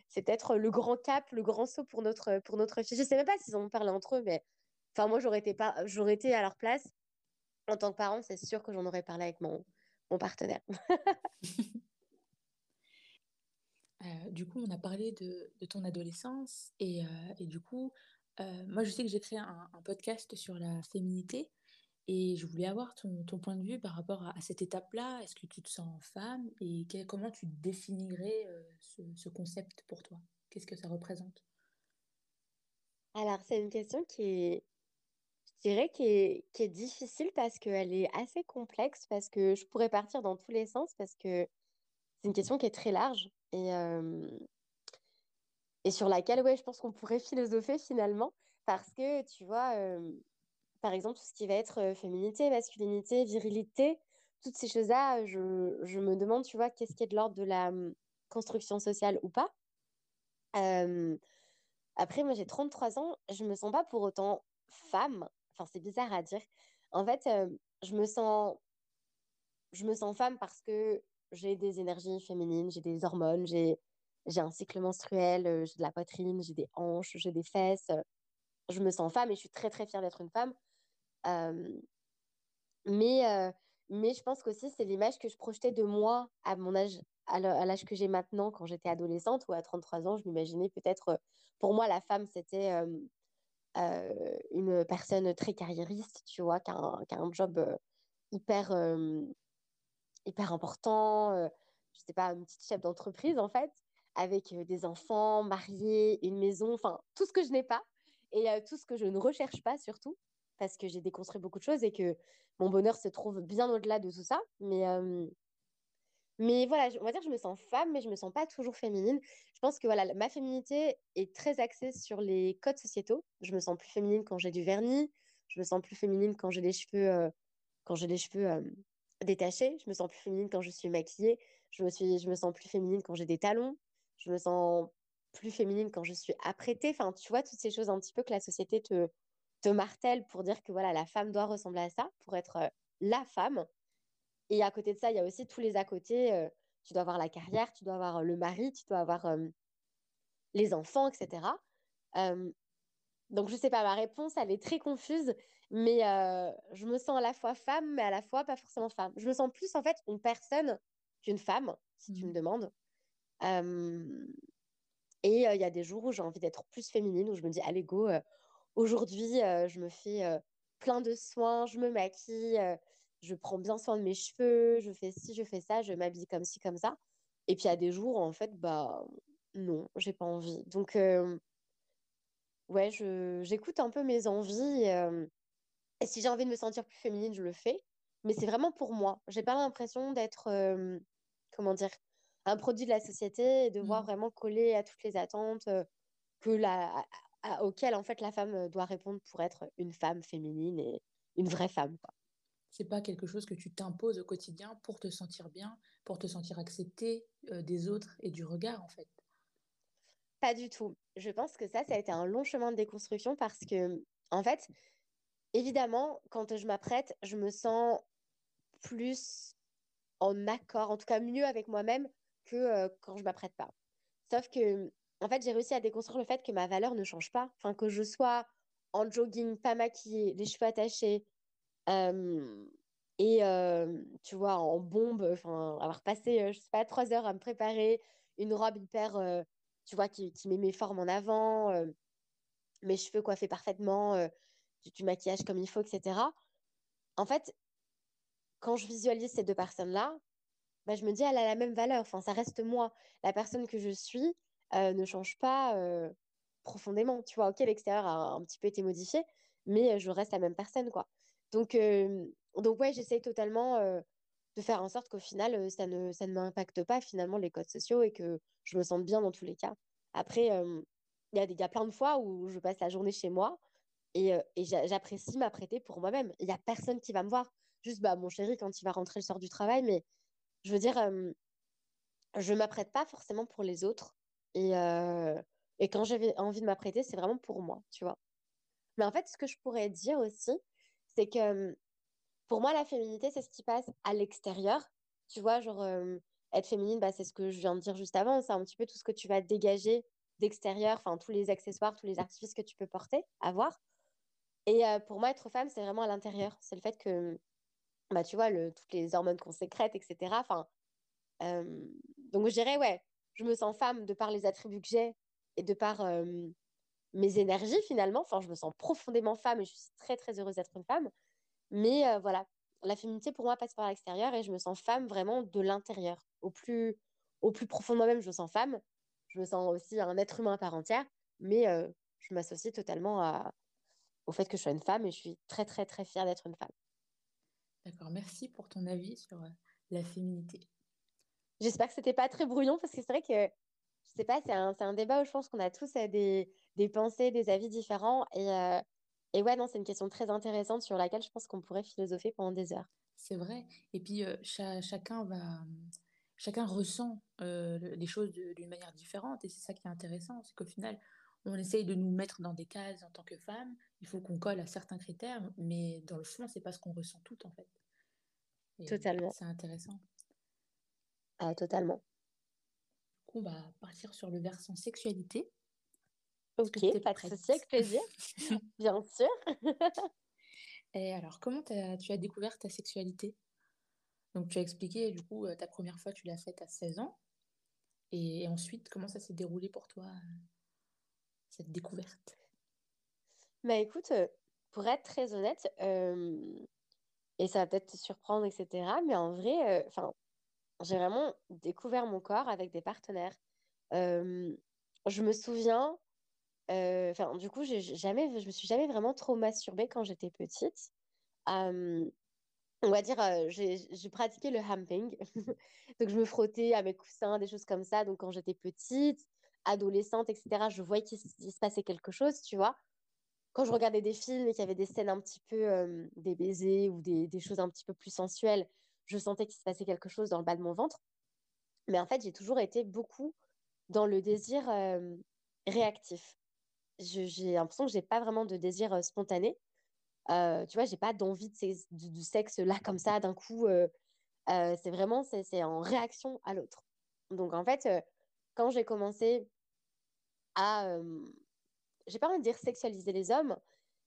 c'est peut-être le grand cap, le grand saut pour notre, pour notre fille. Je sais même pas s'ils en ont parlé entre eux, mais enfin moi, j'aurais été, pas... j'aurais été à leur place en tant que parent, c'est sûr que j'en aurais parlé avec mon, mon partenaire. Euh, du coup, on a parlé de, ton adolescence et, euh, du coup, euh, moi, je sais que j'ai créé un, podcast sur la féminité et je voulais avoir ton, point de vue par rapport à, cette étape-là. Est-ce que tu te sens femme et comment tu définirais ce, ce concept pour toi? Qu'est-ce que ça représente? Alors, c'est une question qui est, je dirais, qui est, qui est difficile parce qu'elle est assez complexe, parce que je pourrais partir dans tous les sens, parce que c'est une question qui est très large et, euh, et sur laquelle, ouais, je pense qu'on pourrait philosopher finalement, parce que, tu vois, euh, par exemple, tout ce qui va être euh, féminité, masculinité, virilité, toutes ces choses-là, je, je, me demande, tu vois, qu'est-ce qui est de l'ordre de la hum, construction sociale ou pas. après, moi, j'ai 33 ans, je me sens pas pour autant femme, Enfin, c'est bizarre à dire. En fait, je me sens je me sens femme parce que j'ai des énergies féminines, j'ai des hormones, j'ai un cycle menstruel, euh, j'ai de la poitrine, j'ai des hanches, j'ai des fesses. Je me sens femme et je suis très très fière d'être une femme. Euh, mais mais je pense qu'aussi c'est l'image que je projetais de moi à mon âge à l'âge que j'ai maintenant quand j'étais adolescente ou à 33 ans, je m'imaginais peut-être pour moi la femme c'était euh, une personne très carriériste, tu vois, qui a un, job euh, hyper, euh, hyper important, je sais pas, une petite chef d'entreprise en fait, avec des enfants, mariés, une maison, enfin tout ce que je n'ai pas et tout ce que je ne recherche pas surtout parce que j'ai déconstruit beaucoup de choses et que mon bonheur se trouve bien au-delà de tout ça. Mais, mais voilà, on va dire que je me sens femme, mais je me sens pas toujours féminine. Je pense que voilà, ma féminité est très axée sur les codes sociétaux. Je me sens plus féminine quand j'ai du vernis. Je me sens plus féminine quand j'ai les cheveux, euh, quand j'ai les cheveux euh, détachés. Je me sens plus féminine quand je suis maquillée. Je me, suis, je me sens plus féminine quand j'ai des talons. Je me sens plus féminine quand je suis apprêtée. Enfin, tu vois, toutes ces choses un petit peu que la société te, te martèle pour dire que voilà, la femme doit ressembler à ça, pour être euh, la femme. Et à côté de ça, il y a aussi tous les à côté. Euh, tu dois avoir la carrière, tu dois avoir euh, le mari, tu dois avoir les enfants, etc. donc, je ne sais pas, ma réponse, elle est très confuse, mais je me sens à la fois femme, mais à la fois pas forcément femme. Je me sens plus, en fait, une personne qu'une femme, si tu me mmh. demandes. et il y a des jours où j'ai envie d'être plus féminine, où je me dis, allez, go, aujourd'hui, je me fais plein de soins, je me maquille je prends bien soin de mes cheveux, je fais ci, je fais ça, je m'habille comme ci, comme ça. Et puis, il y a des jours, en fait, bah non, j'ai pas envie. Donc, ouais, j'écoute un peu mes envies. Euh, et si j'ai envie de me sentir plus féminine, je le fais. Mais c'est vraiment pour moi. J'ai pas l'impression d'être, euh, comment dire, un produit de la société et devoir Mmh. vraiment coller à toutes les attentes que la, auxquelles en fait la femme doit répondre pour être une femme féminine et une vraie femme. Quoi. C'est pas quelque chose que tu t'imposes au quotidien pour te sentir bien, pour te sentir acceptée des autres et du regard en fait? Pas du tout. Je pense que ça, ça a été un long chemin de déconstruction parce que, en fait, évidemment, quand je m'apprête, je me sens plus en accord, en tout cas mieux avec moi-même que euh, quand je m'apprête pas. Sauf que, en fait, j'ai réussi à déconstruire le fait que ma valeur ne change pas. Enfin, que je sois en jogging, pas maquillée, les cheveux attachés, euh, et euh, tu vois, en bombe, enfin, avoir passé, je sais pas, trois heures à me préparer, une robe hyper tu vois, qui, met mes formes en avant, mes cheveux coiffés parfaitement, euh, du, maquillage comme il faut, etc. En fait, quand je visualise ces deux personnes-là, bah, je me dis, elle a la même valeur. Enfin, ça reste moi. La personne que je suis euh, ne change pas profondément. Tu vois, ok, l'extérieur a un petit peu été modifié, mais je reste la même personne, quoi. Donc, donc ouais, j'essaye totalement de faire en sorte qu'au final, ça ne, ça ne m'impacte pas finalement les codes sociaux et que je me sente bien dans tous les cas. Après, il y, a, y a plein de fois où je passe la journée chez moi et, et j'apprécie m'apprêter pour moi-même. Il n'y a personne qui va me voir. Juste bah, mon chéri quand il va rentrer le soir du travail. Mais je veux dire, je ne m'apprête pas forcément pour les autres. Et, et quand j'ai envie de m'apprêter, c'est vraiment pour moi, tu vois. Mais en fait, ce que je pourrais dire aussi, c'est que pour moi, la féminité, c'est ce qui passe à l'extérieur. Tu vois, genre, être féminine, bah, c'est ce que je viens de dire juste avant. C'est un petit peu tout ce que tu vas dégager d'extérieur, enfin, tous les accessoires, tous les artifices que tu peux porter, avoir. Et pour moi, être femme, c'est vraiment à l'intérieur. C'est le fait que, bah, tu vois, toutes les hormones qu'on sécrète, etc. Enfin, donc, je dirais, ouais, je me sens femme de par les attributs que j'ai et de par mes énergies, finalement. Enfin, je me sens profondément femme et je suis très, très heureuse d'être une femme. Mais voilà, la féminité pour moi passe par l'extérieur et je me sens femme vraiment de l'intérieur. Au plus, au plus profond de moi-même, je me sens femme. Je me sens aussi un être humain à part entière, mais je m'associe totalement à, au fait que je sois une femme et je suis très, très, très fière d'être une femme. D'accord, merci pour ton avis sur la féminité. J'espère que c'était pas très brouillon parce que c'est vrai que, je sais pas, c'est un, un, débat où je pense qu'on a tous des, des pensées, des avis différents et et ouais, non, c'est une question très intéressante sur laquelle je pense qu'on pourrait philosopher pendant des heures. C'est vrai. Et puis, euh, chacun va. Chacun ressent euh, les choses d'une manière différente. Et c'est ça qui est intéressant. C'est qu'au final, on essaye de nous mettre dans des cases en tant que femme. Il faut qu'on colle à certains critères. Mais dans le fond, c'est pas ce qu'on ressent tout, en fait. totalement. C'est intéressant. Ah, totalement. Du coup, on va partir sur le versant sexualité. Ok, pas de souci, avec plaisir. Bien sûr. Et alors, comment tu as découvert ta sexualité? Donc, tu as expliqué, du coup, euh, ta première fois, tu l'as faite à 16 ans. Et, ensuite, comment ça s'est déroulé pour toi, euh, cette découverte? Bah écoute, euh, pour être très honnête, et ça va peut-être te surprendre, etc., mais en vrai, enfin, j'ai vraiment découvert mon corps avec des partenaires. je me souviens euh, enfin, du coup, j'ai jamais, je me suis jamais vraiment trop masturbée quand j'étais petite. on va dire, euh, j'ai pratiqué le humping. Donc, je me frottais à mes coussins, des choses comme ça. Donc, quand j'étais petite, adolescente, etc., je voyais qu'il se passait quelque chose, tu vois. Quand je regardais des films et qu'il y avait des scènes un petit peu, des baisers ou des, des, choses un petit peu plus sensuelles, je sentais qu'il se passait quelque chose dans le bas de mon ventre. Mais en fait, j'ai toujours été beaucoup dans le désir réactif j'ai l'impression que j'ai pas vraiment de désir euh, spontané. Euh, tu vois, j'ai pas d'envie de, du, sexe là comme ça d'un coup. Euh, c'est vraiment c'est en réaction à l'autre. Donc en fait, quand j'ai commencé à, j'ai pas envie de dire sexualiser les hommes,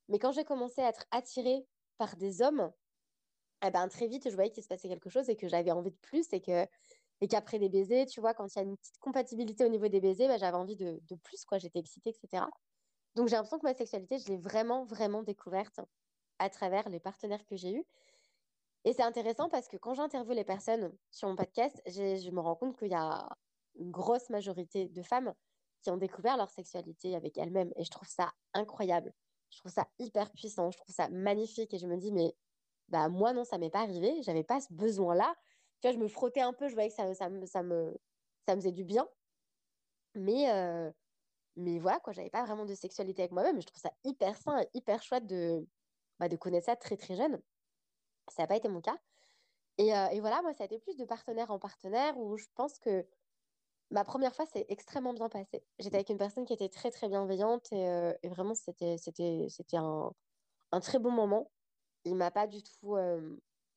mais quand j'ai commencé à être attirée par des hommes, eh ben, très vite, je voyais qu'il se passait quelque chose et que j'avais envie de plus et que et qu'après les baisers, tu vois, quand il y a une petite compatibilité au niveau des baisers, ben, j'avais envie de, de, plus, quoi. J'étais excitée, etc. Donc j'ai l'impression que ma sexualité, je l'ai vraiment, vraiment découverte à travers les partenaires que j'ai eus. Et c'est intéressant parce que quand j'interviewe les personnes sur mon podcast, je me rends compte qu'il y a une grosse majorité de femmes qui ont découvert leur sexualité avec elles-mêmes. Et je trouve ça incroyable. Je trouve ça hyper puissant. Je trouve ça magnifique. Et je me dis, mais bah, moi, non, ça m'est pas arrivé. J'avais pas ce besoin-là. Tu vois, je me frottais un peu. Je voyais que ça, ça, me, ça, me, ça me faisait du bien. Mais, mais voilà, quoi, j'avais pas vraiment de sexualité avec moi-même. Je trouve ça hyper sain et hyper chouette de, bah, de connaître ça très très jeune. Ça n'a pas été mon cas. Et, et, voilà, moi, ça a été plus de partenaire en partenaire où je pense que ma première fois, c'est extrêmement bien passé. J'étais avec une personne qui était très très bienveillante et, et vraiment, c'était, c'était, c'était un, un, très bon moment. Il m'a pas du tout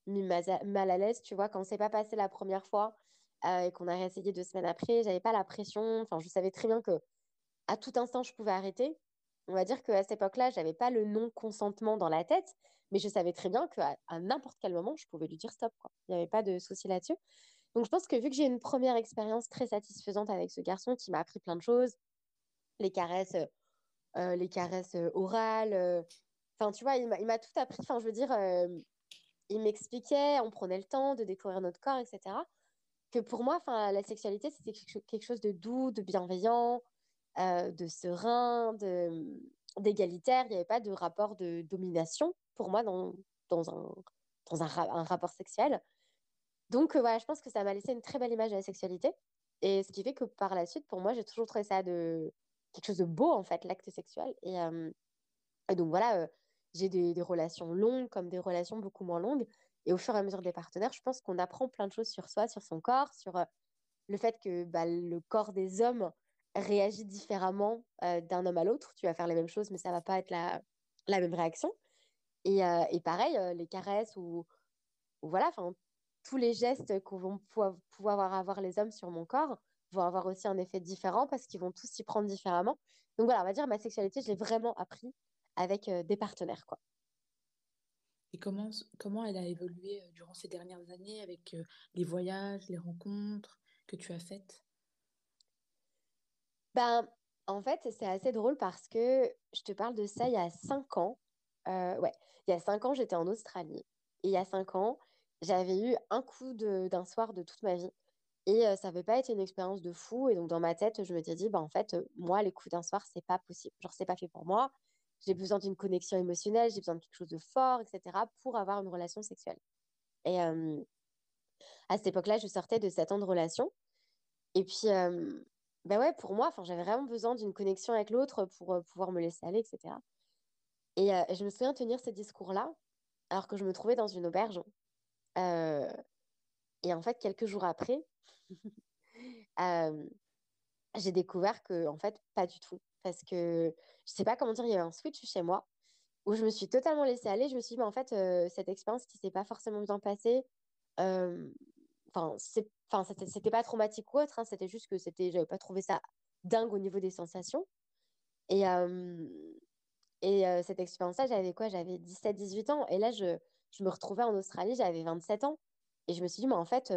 mis mal à l'aise, tu vois, quand c'est pas passé la première fois et qu'on a réessayé deux semaines après, j'avais pas la pression. Enfin, je savais très bien que à tout instant, je pouvais arrêter. On va dire qu'à cette époque-là, j'avais pas le non-consentement dans la tête, mais je savais très bien qu'à à, n'importe quel moment, je pouvais lui dire stop. Quoi. Il n'y avait pas de souci là-dessus. Donc, je pense que vu que j'ai une première expérience très satisfaisante avec ce garçon qui m'a appris plein de choses, les caresses, euh, les caresses euh, orales, euh, enfin, tu vois, il m'a tout appris. Enfin, je veux dire, il m'expliquait, on prenait le temps de découvrir notre corps, etc. Que pour moi, enfin, la sexualité, c'était quelque chose de doux, de bienveillant, euh, de serein, d'égalitaire. Il n'y avait pas de rapport de domination pour moi dans, dans, un, dans un rapport sexuel. Donc euh, voilà, je pense que ça m'a laissé une très belle image de la sexualité. Et ce qui fait que par la suite, pour moi, j'ai toujours trouvé ça de quelque chose de beau, en fait, l'acte sexuel. Et, euh, donc voilà, j'ai des, relations longues comme des relations beaucoup moins longues. Et au fur et à mesure des partenaires, je pense qu'on apprend plein de choses sur soi, sur son corps, sur le fait que bah, le corps des hommes réagit différemment euh, d'un homme à l'autre. Tu vas faire les mêmes choses, mais ça va pas être la, la même réaction. Et, euh, pareil, euh, les caresses ou, ou voilà, tous les gestes qu'on vont pouvoir, avoir les hommes sur mon corps vont avoir aussi un effet différent parce qu'ils vont tous s'y prendre différemment. Donc voilà, on va dire ma sexualité, je l'ai vraiment appris avec des partenaires, quoi. Et comment, comment elle a évolué durant ces dernières années avec les voyages, les rencontres que tu as faites? Ben, en fait, c'est assez drôle parce que je te parle de ça il y a cinq ans. Euh, ouais, il y a cinq ans, j'étais en Australie. Et il y a cinq ans, j'avais eu un coup d'un soir de toute ma vie. Et euh, ça n'avait pas été une expérience de fou. Et donc, dans ma tête, je m'étais dit, bah, en fait, euh, moi, les coups d'un soir, c'est pas possible. Genre, c'est pas fait pour moi. J'ai besoin d'une connexion émotionnelle, j'ai besoin de quelque chose de fort, etc., pour avoir une relation sexuelle. Et à cette époque-là, je sortais de sept ans de relation. Et puis, ben ouais, pour moi, j'avais vraiment besoin d'une connexion avec l'autre pour pouvoir me laisser aller, etc. Et je me souviens tenir ce discours-là alors que je me trouvais dans une auberge. Euh, et en fait, quelques jours après, j'ai découvert que, en fait, pas du tout. Parce que je sais pas comment dire, il y avait un switch chez moi où je me suis totalement laissée aller. Je me suis dit, mais en fait, cette expérience qui s'est pas forcément bien passée, Enfin, c'était pas traumatique ou autre, hein, c'était juste que c'était, j'avais pas trouvé ça dingue au niveau des sensations. Et, et cette expérience-là, j'avais quoi? J'avais 17-18 ans. Et là, je, je, me retrouvais en Australie, j'avais 27 ans. Et je me suis dit, mais en fait,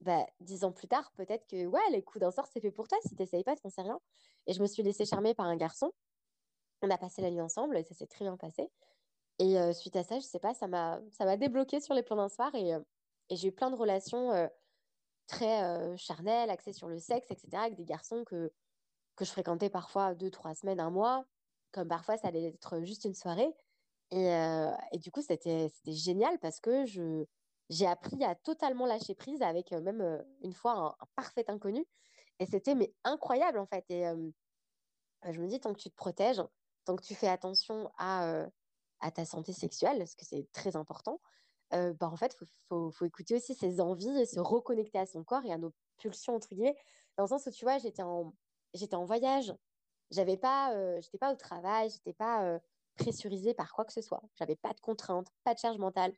bah, 10 ans plus tard, peut-être que ouais, les coups d'un sort, c'est fait pour toi. Si t'essayes pas, t'en sais rien. Et je me suis laissée charmer par un garçon. On a passé la nuit ensemble et ça s'est très bien passé. Et suite à ça, je sais pas, ça m'a débloqué sur les plans d'un soir. Et, et j'ai eu plein de relations très euh, charnel, axé sur le sexe, etc., avec des garçons que, que je fréquentais parfois deux, trois semaines, un mois, comme parfois ça allait être juste une soirée. Et, euh, et du coup, c'était génial parce que je j'ai appris à totalement lâcher prise avec euh, même une fois un, parfait inconnu. Et c'était mais incroyable en fait. Et je me dis, tant que tu te protèges, tant que tu fais attention à, à ta santé sexuelle, parce que c'est très important, euh, bah, en fait, il faut, faut, écouter aussi ses envies se reconnecter à son corps et à nos pulsions, entre guillemets. Dans le sens où, tu vois, j'étais en, en voyage, j'avais pas, euh, j'étais pas au travail, j'étais pas euh, pressurisée par quoi que ce soit. J'avais pas de contraintes, pas de charge mentale.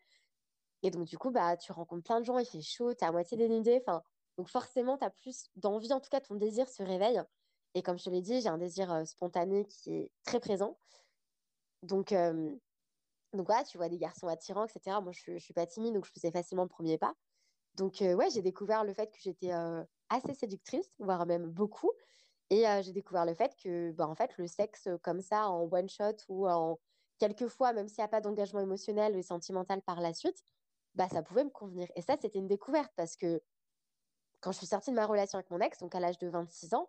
Et donc, du coup, bah, tu rencontres plein de gens, il fait chaud, tu es à moitié dénudée. Enfin, donc, forcément, tu as plus d'envie, en tout cas, ton désir se réveille. Et comme je te l'ai dit, j'ai un désir spontané qui est très présent. Donc, donc voilà, tu vois des garçons attirants, etc. Moi, je, ne suis pas timide, donc je faisais facilement le premier pas. Donc euh, ouais, j'ai découvert le fait que j'étais euh, assez séductrice, voire même beaucoup. Et j'ai découvert le fait que, bah, en fait, le sexe comme ça, en one shot ou en quelques fois, même s'il n'y a pas d'engagement émotionnel ou sentimental par la suite, bah ça pouvait me convenir. Et ça, c'était une découverte parce que quand je suis sortie de ma relation avec mon ex, donc à l'âge de 26 ans,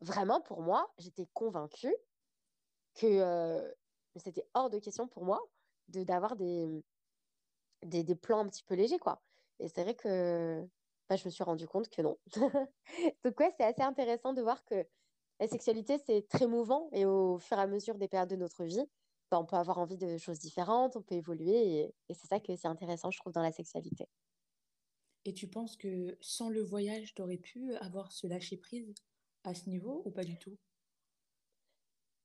vraiment pour moi, j'étais convaincue que c'était hors de question pour moi d'avoir des, des, des, plans un petit peu légers, quoi. Et c'est vrai que bah, je me suis rendu compte que non. Donc ouais, c'est assez intéressant de voir que la sexualité, c'est très mouvant et au fur et à mesure des périodes de notre vie, bah, on peut avoir envie de choses différentes, on peut évoluer et, et c'est ça que c'est intéressant, je trouve, dans la sexualité. Et tu penses que sans le voyage, tu aurais pu avoir ce lâcher-prise à ce niveau ou pas du tout?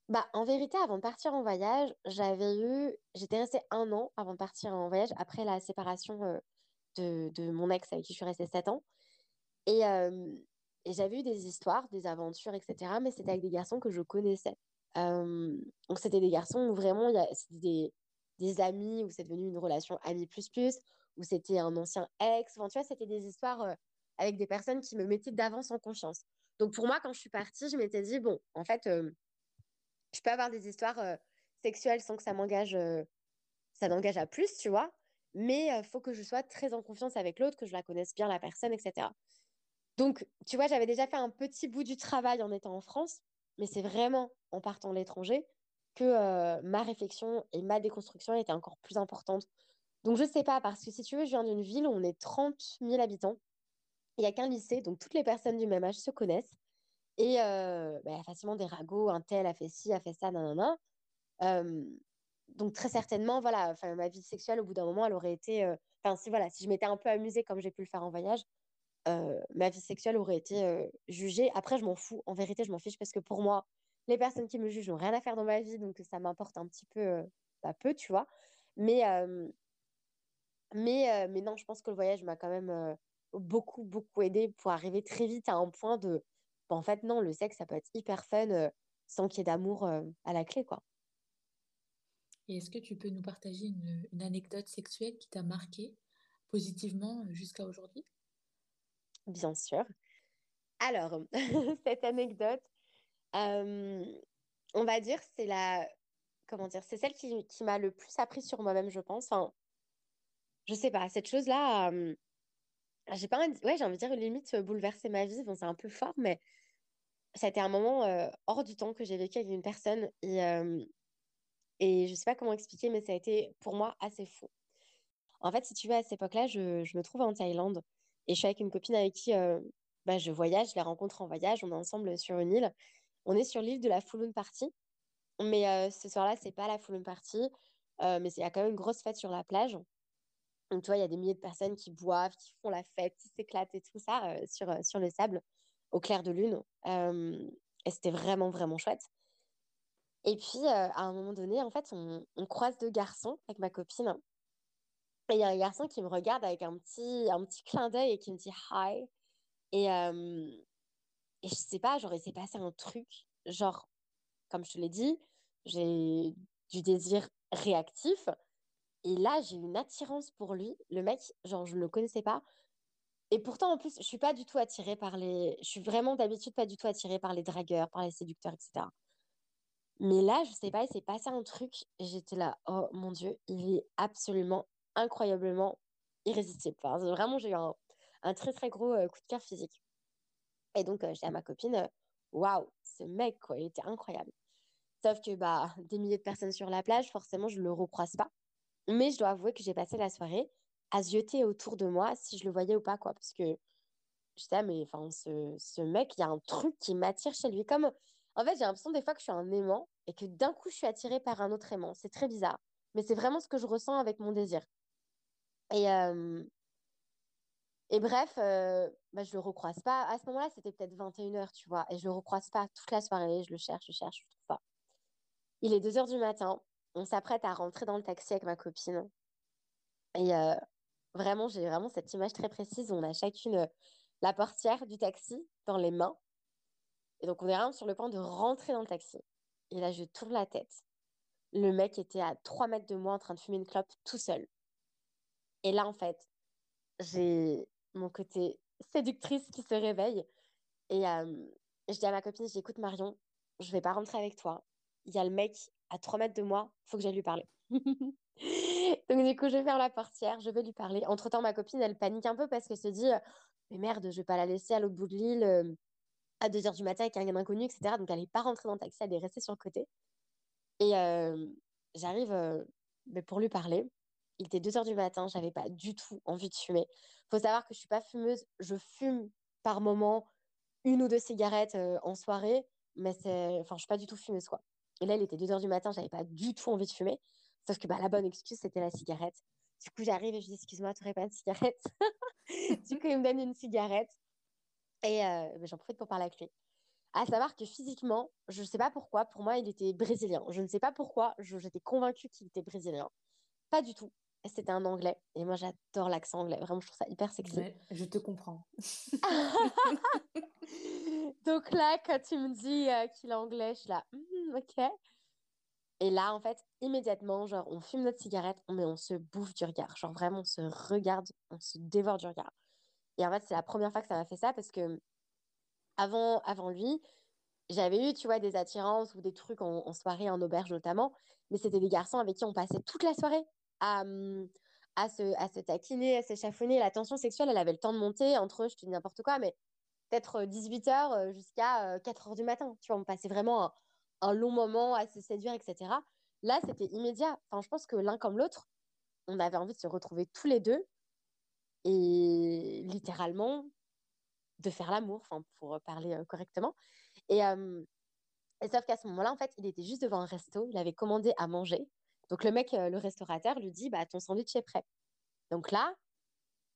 Bah, en vérité, avant de partir en voyage, j'avais eu, j'étais restée un an avant de partir en voyage après la séparation euh, de, mon ex avec qui je suis restée sept ans. Et, euh, et j'avais eu des histoires, des aventures, etc. Mais c'était avec des garçons que je connaissais. Euh, donc, c'était des garçons où vraiment, c'était des, des amis, où c'est devenu une relation amie plus plus, où c'était un ancien ex. Enfin, tu vois, c'était des histoires euh, avec des personnes qui me mettaient d'avance en confiance. Donc, pour moi, quand je suis partie, je m'étais dit, bon, en fait, je peux avoir des histoires sexuelles sans que ça m'engage, ça à plus, tu vois. Mais il faut que je sois très en confiance avec l'autre, que je la connaisse bien, la personne, etc. Donc, tu vois, j'avais déjà fait un petit bout du travail en étant en France, mais c'est vraiment en partant de l'étranger que ma réflexion et ma déconstruction étaient encore plus importantes. Donc, je sais pas, parce que si tu veux, je viens d'une ville où on est 30 000 habitants. Il n'y a qu'un lycée, donc toutes les personnes du même âge se connaissent. Et euh, bah, facilement des ragots, un tel a fait ci, a fait ça, nanana. Euh, donc, très certainement, voilà, enfin, ma vie sexuelle, au bout d'un moment, elle aurait été. euh, Enfin, si, voilà, si je m'étais un peu amusée comme j'ai pu le faire en voyage, euh, ma vie sexuelle aurait été euh, jugée. Après, je m'en fous. En vérité, je m'en fiche parce que pour moi, les personnes qui me jugent n'ont rien à faire dans ma vie, donc ça m'importe un petit peu, euh, bah, peu, tu vois. Mais, mais, mais non, je pense que le voyage m'a quand même beaucoup, beaucoup aidé pour arriver très vite à un point de, bah, en fait, non, le sexe, ça peut être hyper fun sans qu'il y ait d'amour à la clé, quoi. Et est-ce que tu peux nous partager une, anecdote sexuelle qui t'a marqué positivement euh, jusqu'à aujourd'hui? Bien sûr. Alors, cette anecdote, euh, on va dire, c'est la, comment dire, c'est celle qui, m'a le plus appris sur moi-même, je pense. Enfin, je sais pas, cette chose-là, euh, j'ai pas envie de- ouais, j'ai envie de dire limite bouleverser ma vie. Bon, c'est un peu fort, mais ça a été un moment hors du temps que j'ai vécu avec une personne et je sais pas comment expliquer, mais ça a été pour moi assez fou. En fait, si tu veux, à cette époque-là, je, me trouve en Thaïlande et je suis avec une copine avec qui euh, bah, je voyage, je la rencontre en voyage, on est ensemble sur une île. On est sur l'île de la Full Moon Party, mais euh, ce soir-là, c'est pas la Full Moon Party, euh, mais il y a quand même une grosse fête sur la plage. Donc, tu vois, il y a des milliers de personnes qui boivent, qui font la fête, qui s'éclatent et tout ça sur, sur le sable au clair de lune. Et c'était vraiment, vraiment chouette. Et puis, euh, à un moment donné, en fait, on, croise deux garçons avec ma copine. Et il y a un garçon qui me regarde avec un petit, un petit clin d'œil et qui me dit hi. Et, euh, et je sais pas, genre, il s'est passé un truc. Genre, comme je te l'ai dit, j'ai du désir réactif. Et là, j'ai une attirance pour lui. Le mec, genre, je le connaissais pas. Et pourtant, en plus, je suis pas du tout attirée par les... Je suis vraiment d'habitude pas du tout attirée par les dragueurs, par les séducteurs, etc. Mais là, je sais pas, il s'est passé un truc. J'étais là, oh mon Dieu, il est absolument, incroyablement irrésistible. Enfin, vraiment, j'ai eu un, un très, très gros euh, coup de cœur physique. Et donc, euh, j'ai dit à ma copine, euh, waouh, ce mec, quoi, il était incroyable. Sauf que, bah, des milliers de personnes sur la plage, forcément, je le recroise pas. Mais je dois avouer que j'ai passé la soirée à zioter autour de moi si je le voyais ou pas, quoi. Parce que j'étais, ah, mais enfin, ce, ce mec, il y a un truc qui m'attire chez lui. Comme, en fait, j'ai l'impression des fois que je suis un aimant et que d'un coup, je suis attirée par un autre aimant. C'est très bizarre. Mais c'est vraiment ce que je ressens avec mon désir. Et, bref, euh, bah, je le recroise pas. À ce moment-là, c'était peut-être 21h, tu vois. Et je le recroise pas toute la soirée. Je le cherche, je cherche, je le trouve pas. Il est 2h du matin. On s'apprête à rentrer dans le taxi avec ma copine. Et vraiment, j'ai vraiment cette image très précise on a chacune la portière du taxi dans les mains. Et donc, on est vraiment sur le point de rentrer dans le taxi. Et là, je tourne la tête. Le mec était à 3 mètres de moi en train de fumer une clope tout seul. Et là, en fait, j'ai mon côté séductrice qui se réveille. Et euh, je dis à ma copine, j'écoute Marion, je vais pas rentrer avec toi. Il y a le mec à 3 mètres de moi, faut que j'aille lui parler. Donc du coup, je ferme la portière, je vais lui parler. Entre-temps, ma copine, elle panique un peu parce qu'elle se dit, euh, mais merde, je vais pas la laisser à l'autre bout de l'île euh, à 2 heures du matin avec un inconnu, etc. Donc elle n'est pas rentrée dans le taxi, elle est restée sur le côté. Et euh, j'arrive euh, pour lui parler. Il était 2 heures du matin, j'avais pas du tout envie de fumer. Faut savoir que je suis pas fumeuse, je fume par moment une ou deux cigarettes en soirée, mais c'est, enfin, je suis pas du tout fumeuse quoi. Et là, il était 2 heures du matin, j'avais pas du tout envie de fumer. Sauf que bah, la bonne excuse, c'était la cigarette. Du coup, j'arrive et je dis Excuse-moi, tu n'aurais pas de cigarette Du coup, il me donne une cigarette. Et bah, j'en profite pour parler avec lui. À savoir que physiquement, je ne sais pas pourquoi, pour moi, il était brésilien. Je ne sais pas pourquoi, j'étais convaincue qu'il était brésilien. Pas du tout. C'était un anglais. Et moi, j'adore l'accent anglais. Vraiment, je trouve ça hyper sexy. je te comprends. Donc là, quand tu me dis euh, qu'il est anglais, je suis là, «Mmh, ok. Et là, en fait, immédiatement, genre, on fume notre cigarette, mais on se bouffe du regard. Genre, vraiment, on se regarde, on se dévore du regard. Et en fait, c'est la première fois que ça m'a fait ça parce que avant, avant lui, j'avais eu, tu vois, des attirances ou des trucs en, soirée, en auberge notamment, mais c'était des garçons avec qui on passait toute la soirée à, à, se, à se taquiner, à s'échaffonner. La tension sexuelle, elle avait le temps de monter entre, je te dis n'importe quoi, mais peut-être 18h jusqu'à 4h du matin. Tu vois, on passait vraiment un, long moment à se séduire, etc. Là, c'était immédiat. Enfin, je pense que l'un comme l'autre, on avait envie de se retrouver tous les deux et littéralement de faire l'amour, pour parler correctement. Et, sauf qu'à ce moment-là, en fait, il était juste devant un resto, il avait commandé à manger. Donc le mec, le restaurateur, lui dit, bah, ton sandwich est prêt. Donc là,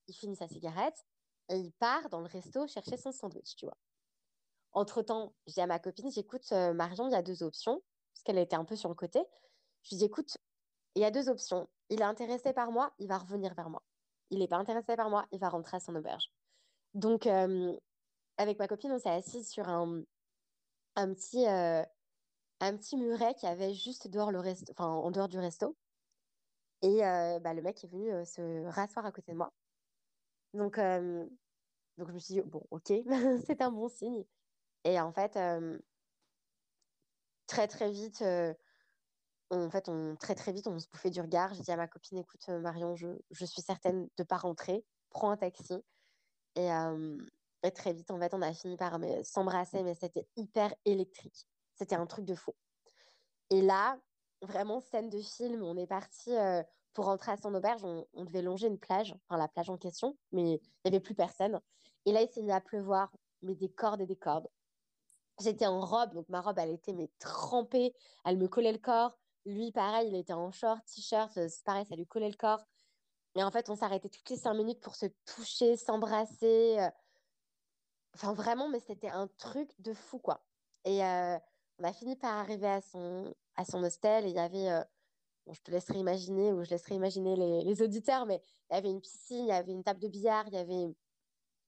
il finit sa cigarette, et il part dans le resto chercher son sandwich, tu vois. Entre-temps, j'ai à ma copine, j'écoute, euh, Marion, il y a deux options, parce qu'elle était un peu sur le côté. Je lui dis, écoute, il y a deux options. Il est intéressé par moi, il va revenir vers moi. Il n'est pas intéressé par moi, il va rentrer à son auberge. Donc, euh, avec ma copine, on s'est assis sur un, un, petit, euh, un petit muret qui avait juste dehors le en dehors du resto. Et bah, le mec est venu se rasseoir à côté de moi. Donc, donc je me suis dit, bon, ok, c'est un bon signe. Et en fait, très très vite, en fait, on, très très vite, on se bouffait du regard. J'ai dit à ma copine, écoute, Marion, je, je suis certaine de pas rentrer, prends un taxi. Et, et, très vite, en fait, on a fini par s'embrasser, mais c'était hyper électrique. C'était un truc de fou. Et là, vraiment, scène de film, on est parti pour rentrer à son auberge, on, devait longer une plage, enfin la plage en question, mais il n'y avait plus personne. Et là, il s'est mis à pleuvoir, mais des cordes et des cordes. J'étais en robe, donc ma robe, elle était mais trempée, elle me collait le corps. Lui, pareil, il était en short, t-shirt, c'est pareil, ça lui collait le corps. Et en fait, on s'arrêtait toutes les cinq minutes pour se toucher, s'embrasser. Euh. Enfin, vraiment, mais c'était un truc de fou, quoi. Et euh, on a fini par arriver à son, à son hostel et il y avait euh, je te laisserai imaginer ou je laisserai imaginer les, auditeurs, mais il y avait une piscine, il y avait une table de billard, il y avait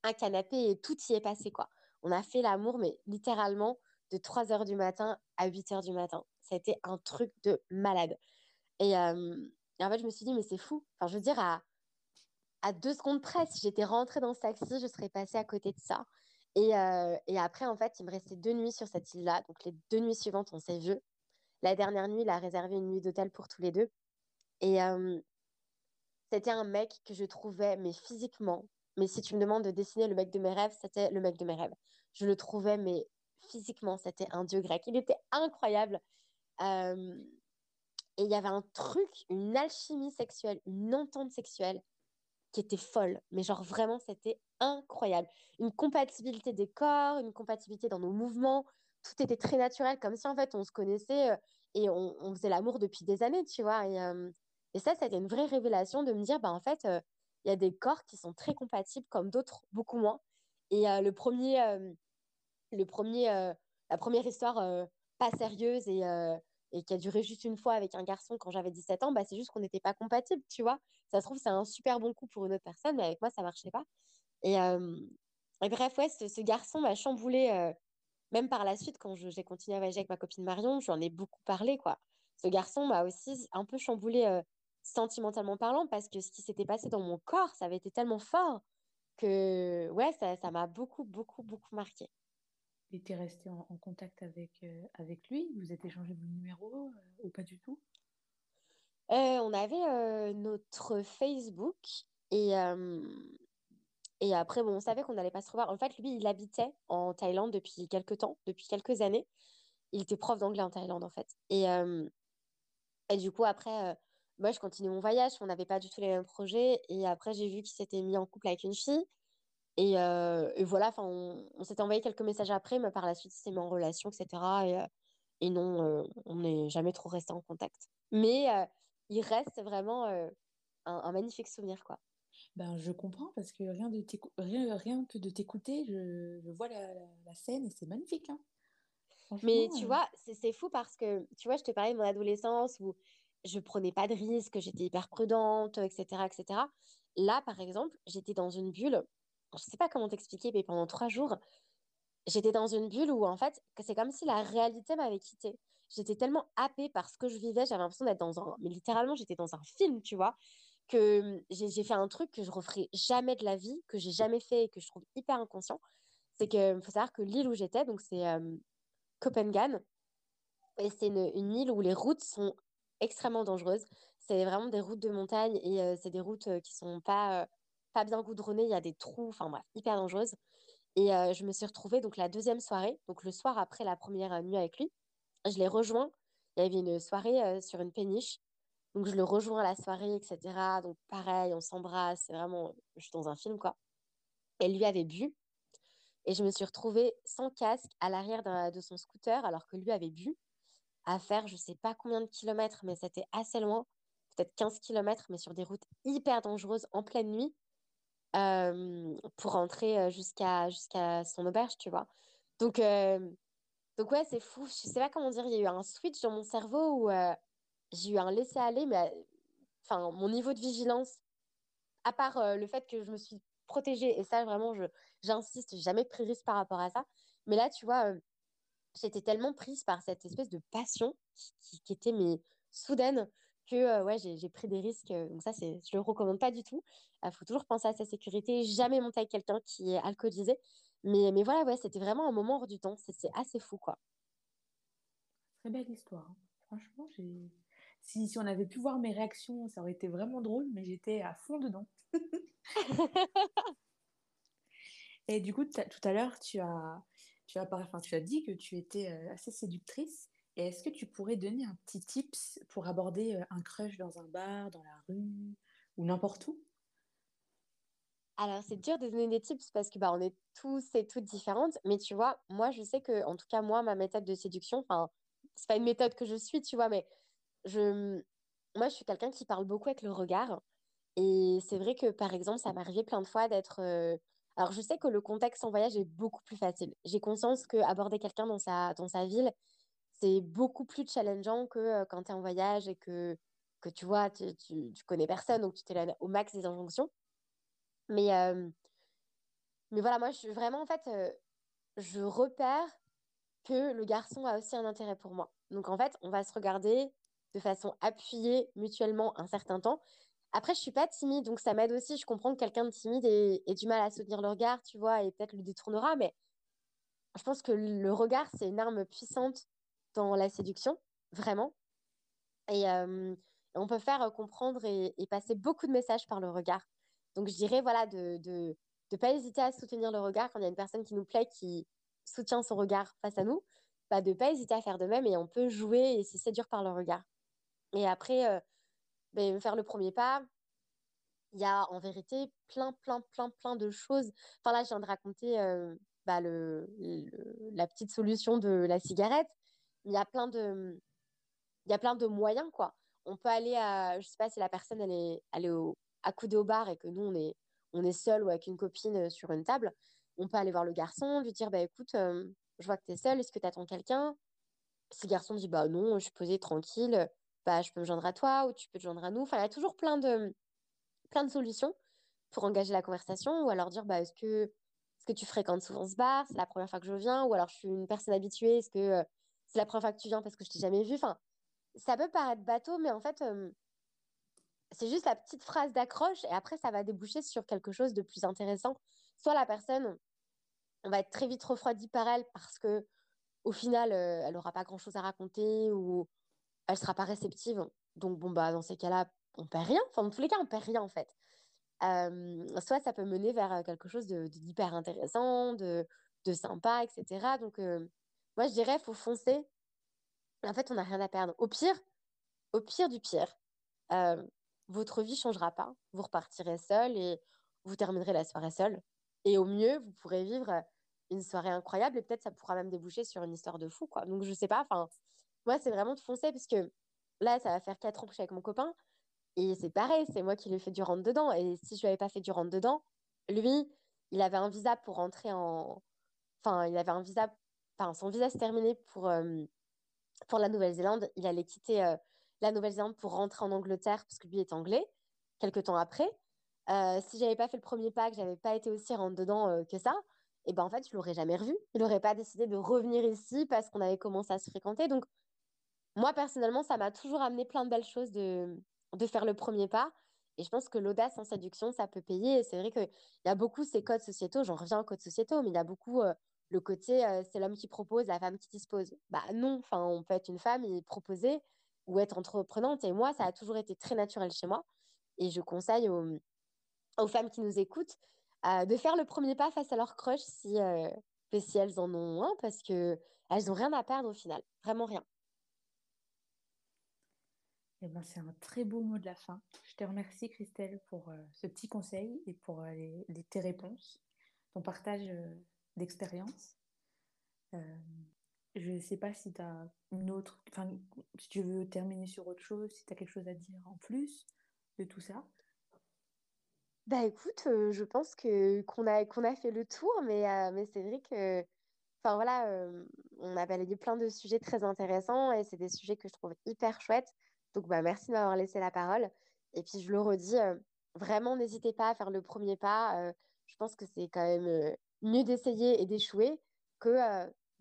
un canapé et tout y est passé, quoi. On a fait l'amour, mais littéralement de 3 h du matin à 8 h du matin. Ça a été un truc de malade. Et, en fait, je me suis dit, mais c'est fou. Enfin, je veux dire, à, à deux secondes près, si j'étais rentrée dans ce taxi, je serais passée à côté de ça. Et, et après, en fait, il me restait deux nuits sur cette île-là. Donc, les deux nuits suivantes, on s'est vus. La dernière nuit, il a réservé une nuit d'hôtel pour tous les deux. Et c'était un mec que je trouvais, mais physiquement, mais si tu me demandes de dessiner le mec de mes rêves, c'était le mec de mes rêves. Je le trouvais, mais physiquement, c'était un dieu grec. Il était incroyable. et il y avait un truc, une alchimie sexuelle, une entente sexuelle qui était folle. Mais genre vraiment, c'était incroyable. Une compatibilité des corps, une compatibilité dans nos mouvements. Tout était très naturel, comme si en fait on se connaissait et on, faisait l'amour depuis des années, tu vois. Et, et ça, c'était une vraie révélation de me dire, bah, en fait, il y a des corps qui sont très compatibles comme d'autres, beaucoup moins. Et le premier, le premier, la première histoire pas sérieuse et, et, qui a duré juste une fois avec un garçon quand j'avais 17 ans, bah, c'est juste qu'on n'était pas compatibles, tu vois. Ça se trouve, c'est un super bon coup pour une autre personne, mais avec moi, ça marchait pas. Et, et bref, ouais, ce, garçon m'a chamboulé même par la suite, quand j'ai continué à voyager avec ma copine Marion, j'en ai beaucoup parlé, quoi. Ce garçon m'a aussi un peu chamboulé euh, sentimentalement parlant parce que ce qui s'était passé dans mon corps, ça avait été tellement fort que, ouais, ça m'a beaucoup, beaucoup, beaucoup marqué. Es resté en, contact avec, euh, avec lui? Vous êtes échangé vos numéros euh, ou pas du tout? On avait notre Facebook et et après, bon, on savait qu'on n'allait pas se revoir. En fait, lui, il habitait en Thaïlande depuis quelques temps, depuis quelques années. Il était prof d'anglais en Thaïlande, en fait. Et, et du coup, après, moi, je continuais mon voyage, on n'avait pas du tout les mêmes projets. Et après, j'ai vu qu'il s'était mis en couple avec une fille. Et, euh, et voilà, enfin, on, on s'était envoyé quelques messages après, mais par la suite, il s'est mis en relation, etc. Et, et non, on n'est jamais trop resté en contact. Mais il reste vraiment un, un magnifique souvenir, quoi. Ben, je comprends parce que rien, de t'écou- rien, rien que de t'écouter, je, je vois la, la- la scène et c'est magnifique, hein. Mais tu euh, vois, c'est c'est fou parce que, tu vois, je te parlais de mon adolescence où je prenais pas de risques, j'étais hyper prudente, etc., etc. Là, par exemple, j'étais dans une bulle. Je sais pas comment t'expliquer, mais pendant trois jours, j'étais dans une bulle où, en fait, c'est comme si la réalité m'avait quittée. J'étais tellement happée par ce que je vivais, j'avais l'impression d'être dans un... Mais littéralement, j'étais dans un film, tu vois, que hum, j'ai fait un truc que je referai jamais de la vie, que j'ai jamais fait et que je trouve hyper inconscient. C'est que, faut savoir que l'île où j'étais, donc c'est euh, Copenhague, et c'est une, une île où les routes sont extrêmement dangereuses. C'est vraiment des routes de montagne et euh, c'est des routes euh, qui sont pas, euh, pas bien goudronnées. Il y a des trous, enfin bref, hyper dangereuses. Et euh, je me suis retrouvée donc la deuxième soirée, donc le soir après la première euh, nuit avec lui. Je l'ai rejoint. Il y avait une soirée euh, sur une péniche. Donc je le rejoins à la soirée, etc. Donc pareil, on s'embrasse. C'est vraiment, je suis dans un film, quoi. Et lui avait bu. Et je me suis retrouvée sans casque à l'arrière de son scooter alors que lui avait bu à faire je sais pas combien de kilomètres, mais c'était assez loin, peut-être 15 kilomètres, mais sur des routes hyper dangereuses en pleine nuit euh, pour rentrer euh, jusqu'à jusqu'à son auberge, tu vois. Donc, euh, donc ouais, c'est fou. Je sais pas comment dire, il y a eu un switch dans mon cerveau où j'ai eu un laisser-aller, mais enfin, mon niveau de vigilance, à part le fait que je me suis protégée, et ça vraiment, je, j'insiste, jamais pris risque par rapport à ça. Mais là, tu vois, j'étais tellement prise par cette espèce de passion qui, qui, qui était mais soudaine que euh, ouais, j'ai, pris des risques. euh, donc ça, c'est, je le recommande pas du tout. Il faut toujours penser à sa sécurité, jamais monter avec quelqu'un qui est alcoolisé. Mais, mais voilà, ouais, c'était vraiment un moment hors du temps. C'est, assez fou, quoi. très belle histoire. hein. Franchement, j'ai... Si, si on avait pu voir mes réactions, ça aurait été vraiment drôle, mais j'étais à fond dedans. Et du coup, tout à l'heure, tu as, tu as, enfin, tu as dit que tu étais euh, assez séductrice. Est-ce que tu pourrais donner un petit tips pour aborder euh, un crush dans un bar, dans la rue ou n'importe où? Alors, c'est dur de donner des tips parce que bah, on est tous et toutes différentes. Mais tu vois, moi, je sais que, en tout cas, moi, ma méthode de séduction, enfin, c'est pas une méthode que je suis, tu vois, mais je, moi, je suis quelqu'un qui parle beaucoup avec le regard. Et c'est vrai que, par exemple, ça arrivé plein de fois d'être... euh, Alors, je sais que le contexte en voyage est beaucoup plus facile. J'ai conscience que aborder quelqu'un dans sa, dans sa ville, c'est beaucoup plus challengeant que quand tu es en voyage et que, que tu vois, tu, tu, connais personne, donc tu t'éloignes au max des injonctions. Mais, mais voilà, moi, je suis vraiment, en fait, je repère que le garçon a aussi un intérêt pour moi. Donc, en fait, on va se regarder de façon appuyée mutuellement un certain temps. Après, je suis pas timide, donc ça m'aide aussi. Je comprends que quelqu'un de timide ait du mal à soutenir le regard, tu vois, et peut-être le détournera, mais je pense que le regard, c'est une arme puissante dans la séduction, vraiment. Et euh, on peut faire euh, comprendre et, passer beaucoup de messages par le regard. Donc, je dirais, voilà, de de, de pas hésiter à soutenir le regard quand il y a une personne qui nous plaît, qui soutient son regard face à nous, bah, de pas hésiter à faire de même et on peut jouer et se séduire par le regard. Et après, euh, ben, faire le premier pas, il y a en vérité plein, plein, plein, plein de choses. Enfin là, je viens de raconter euh, bah, le- la petite solution de la cigarette. Il y a plein de, il y a plein de moyens, quoi. On peut aller à, je sais pas si la personne, elle est, elle au, accoudée au bar et que nous, on est, on est seul ou avec une copine euh, sur une table. On peut aller voir le garçon, lui dire, bah écoute, euh, je vois que tu es seul, est-ce que tu attends quelqu'un? Si le garçon dit, bah non, je suis posée tranquille, bah je peux me joindre à toi ou tu peux te joindre à nous. Enfin, il y a toujours plein de, plein de solutions pour engager la conversation ou alors dire bah, est-ce que, est-ce que tu fréquentes souvent ce bar? C'est la première fois que je viens ou alors je suis une personne habituée. Est-ce que euh, c'est la première fois que tu viens parce que je t'ai jamais vu? Enfin, ça peut paraître bateau, mais en fait, euh, c'est juste la petite phrase d'accroche et après, ça va déboucher sur quelque chose de plus intéressant. Soit la personne, on va être très vite refroidi par elle parce que au final, euh, elle aura pas grand-chose à raconter ou elle sera pas réceptive. Donc, bon, bah, dans ces cas-là, on perd rien. Enfin, dans tous les cas, on perd rien, en fait. Euh, soit ça peut mener vers quelque chose de, de- d'hyper intéressant, de, de sympa, etc. Donc, moi, je dirais, faut foncer. En fait, on n'a rien à perdre. Au pire, au pire du pire, votre vie changera pas. Vous repartirez seul et vous terminerez la soirée seul. Et au mieux, vous pourrez vivre une soirée incroyable et peut-être ça pourra même déboucher sur une histoire de fou, quoi. Donc, je sais pas, moi, c'est vraiment de foncer parce que là, ça va faire quatre ans que je suis avec mon copain et c'est pareil, c'est moi qui lui ai fait du rentre-dedans. Et si je lui avais pas fait du rentre-dedans, lui, il avait un visa pour rentrer en. Enfin, il avait un visa. Son visa se terminait pour, pour la Nouvelle-Zélande. Il allait quitter la Nouvelle-Zélande pour rentrer en Angleterre parce que lui est anglais, quelques temps après. Euh, si j'avais pas fait le premier pas, que j'avais pas été aussi rentre dedans que ça, et ben en fait, je l'aurais jamais revu. Il n'aurait pas décidé de revenir ici parce qu'on avait commencé à se fréquenter. Donc, moi, personnellement, ça m'a toujours amené plein de belles choses de, de faire le premier pas. Et je pense que l'audace en séduction, ça peut payer. C'est vrai qu'il y a beaucoup ces codes sociétaux, j'en reviens aux codes sociétaux, mais il y a beaucoup euh, le côté c'est l'homme qui propose, la femme qui dispose. Bah non, enfin, on peut être une femme et proposer ou être entreprenante. Et moi, ça a toujours été très naturel chez moi. Et je conseille aux, aux femmes qui nous écoutent de faire le premier pas face à leur crush si, elles en ont un, parce qu'elles n'ont rien à perdre au final. Vraiment rien. Eh ben, c'est un très beau mot de la fin. Je te remercie Christelle pour ce petit conseil et pour les, tes réponses, ton partage euh, d'expérience. je ne sais pas si tu une autre, enfin, si tu veux terminer sur autre chose, si tu as quelque chose à dire en plus de tout ça. Bah écoute, je pense que qu'on a qu'on a fait le tour, mais mais c'est vrai que enfin voilà, on a balayé plein de sujets très intéressants et c'est des sujets que je trouve hyper chouettes. Donc, bah, merci de m'avoir laissé la parole. Et puis, je le redis, euh, vraiment, n'hésitez pas à faire le premier pas. Euh, je pense que c'est quand même euh, mieux d'essayer et d'échouer que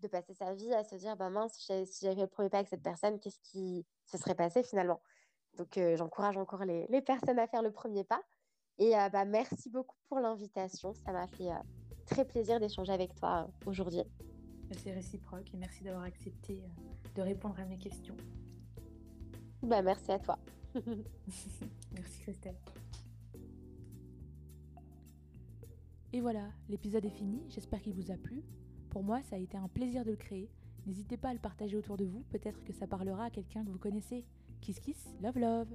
de passer sa vie à se dire, bah, mince, si j'avais fait le premier pas avec cette personne, qu'est-ce qui se serait passé finalement? Donc, j'encourage encore les, les, personnes à faire le premier pas. Et bah, merci beaucoup pour l'invitation. Ça m'a fait très plaisir d'échanger avec toi aujourd'hui. C'est réciproque et merci d'avoir accepté de répondre à mes questions. Bah, merci à toi. merci Christelle. Et voilà, l'épisode est fini, j'espère qu'il vous a plu. Pour moi, ça a été un plaisir de le créer. N'hésitez pas à le partager autour de vous, peut-être que ça parlera à quelqu'un que vous connaissez. Kiss kiss, love love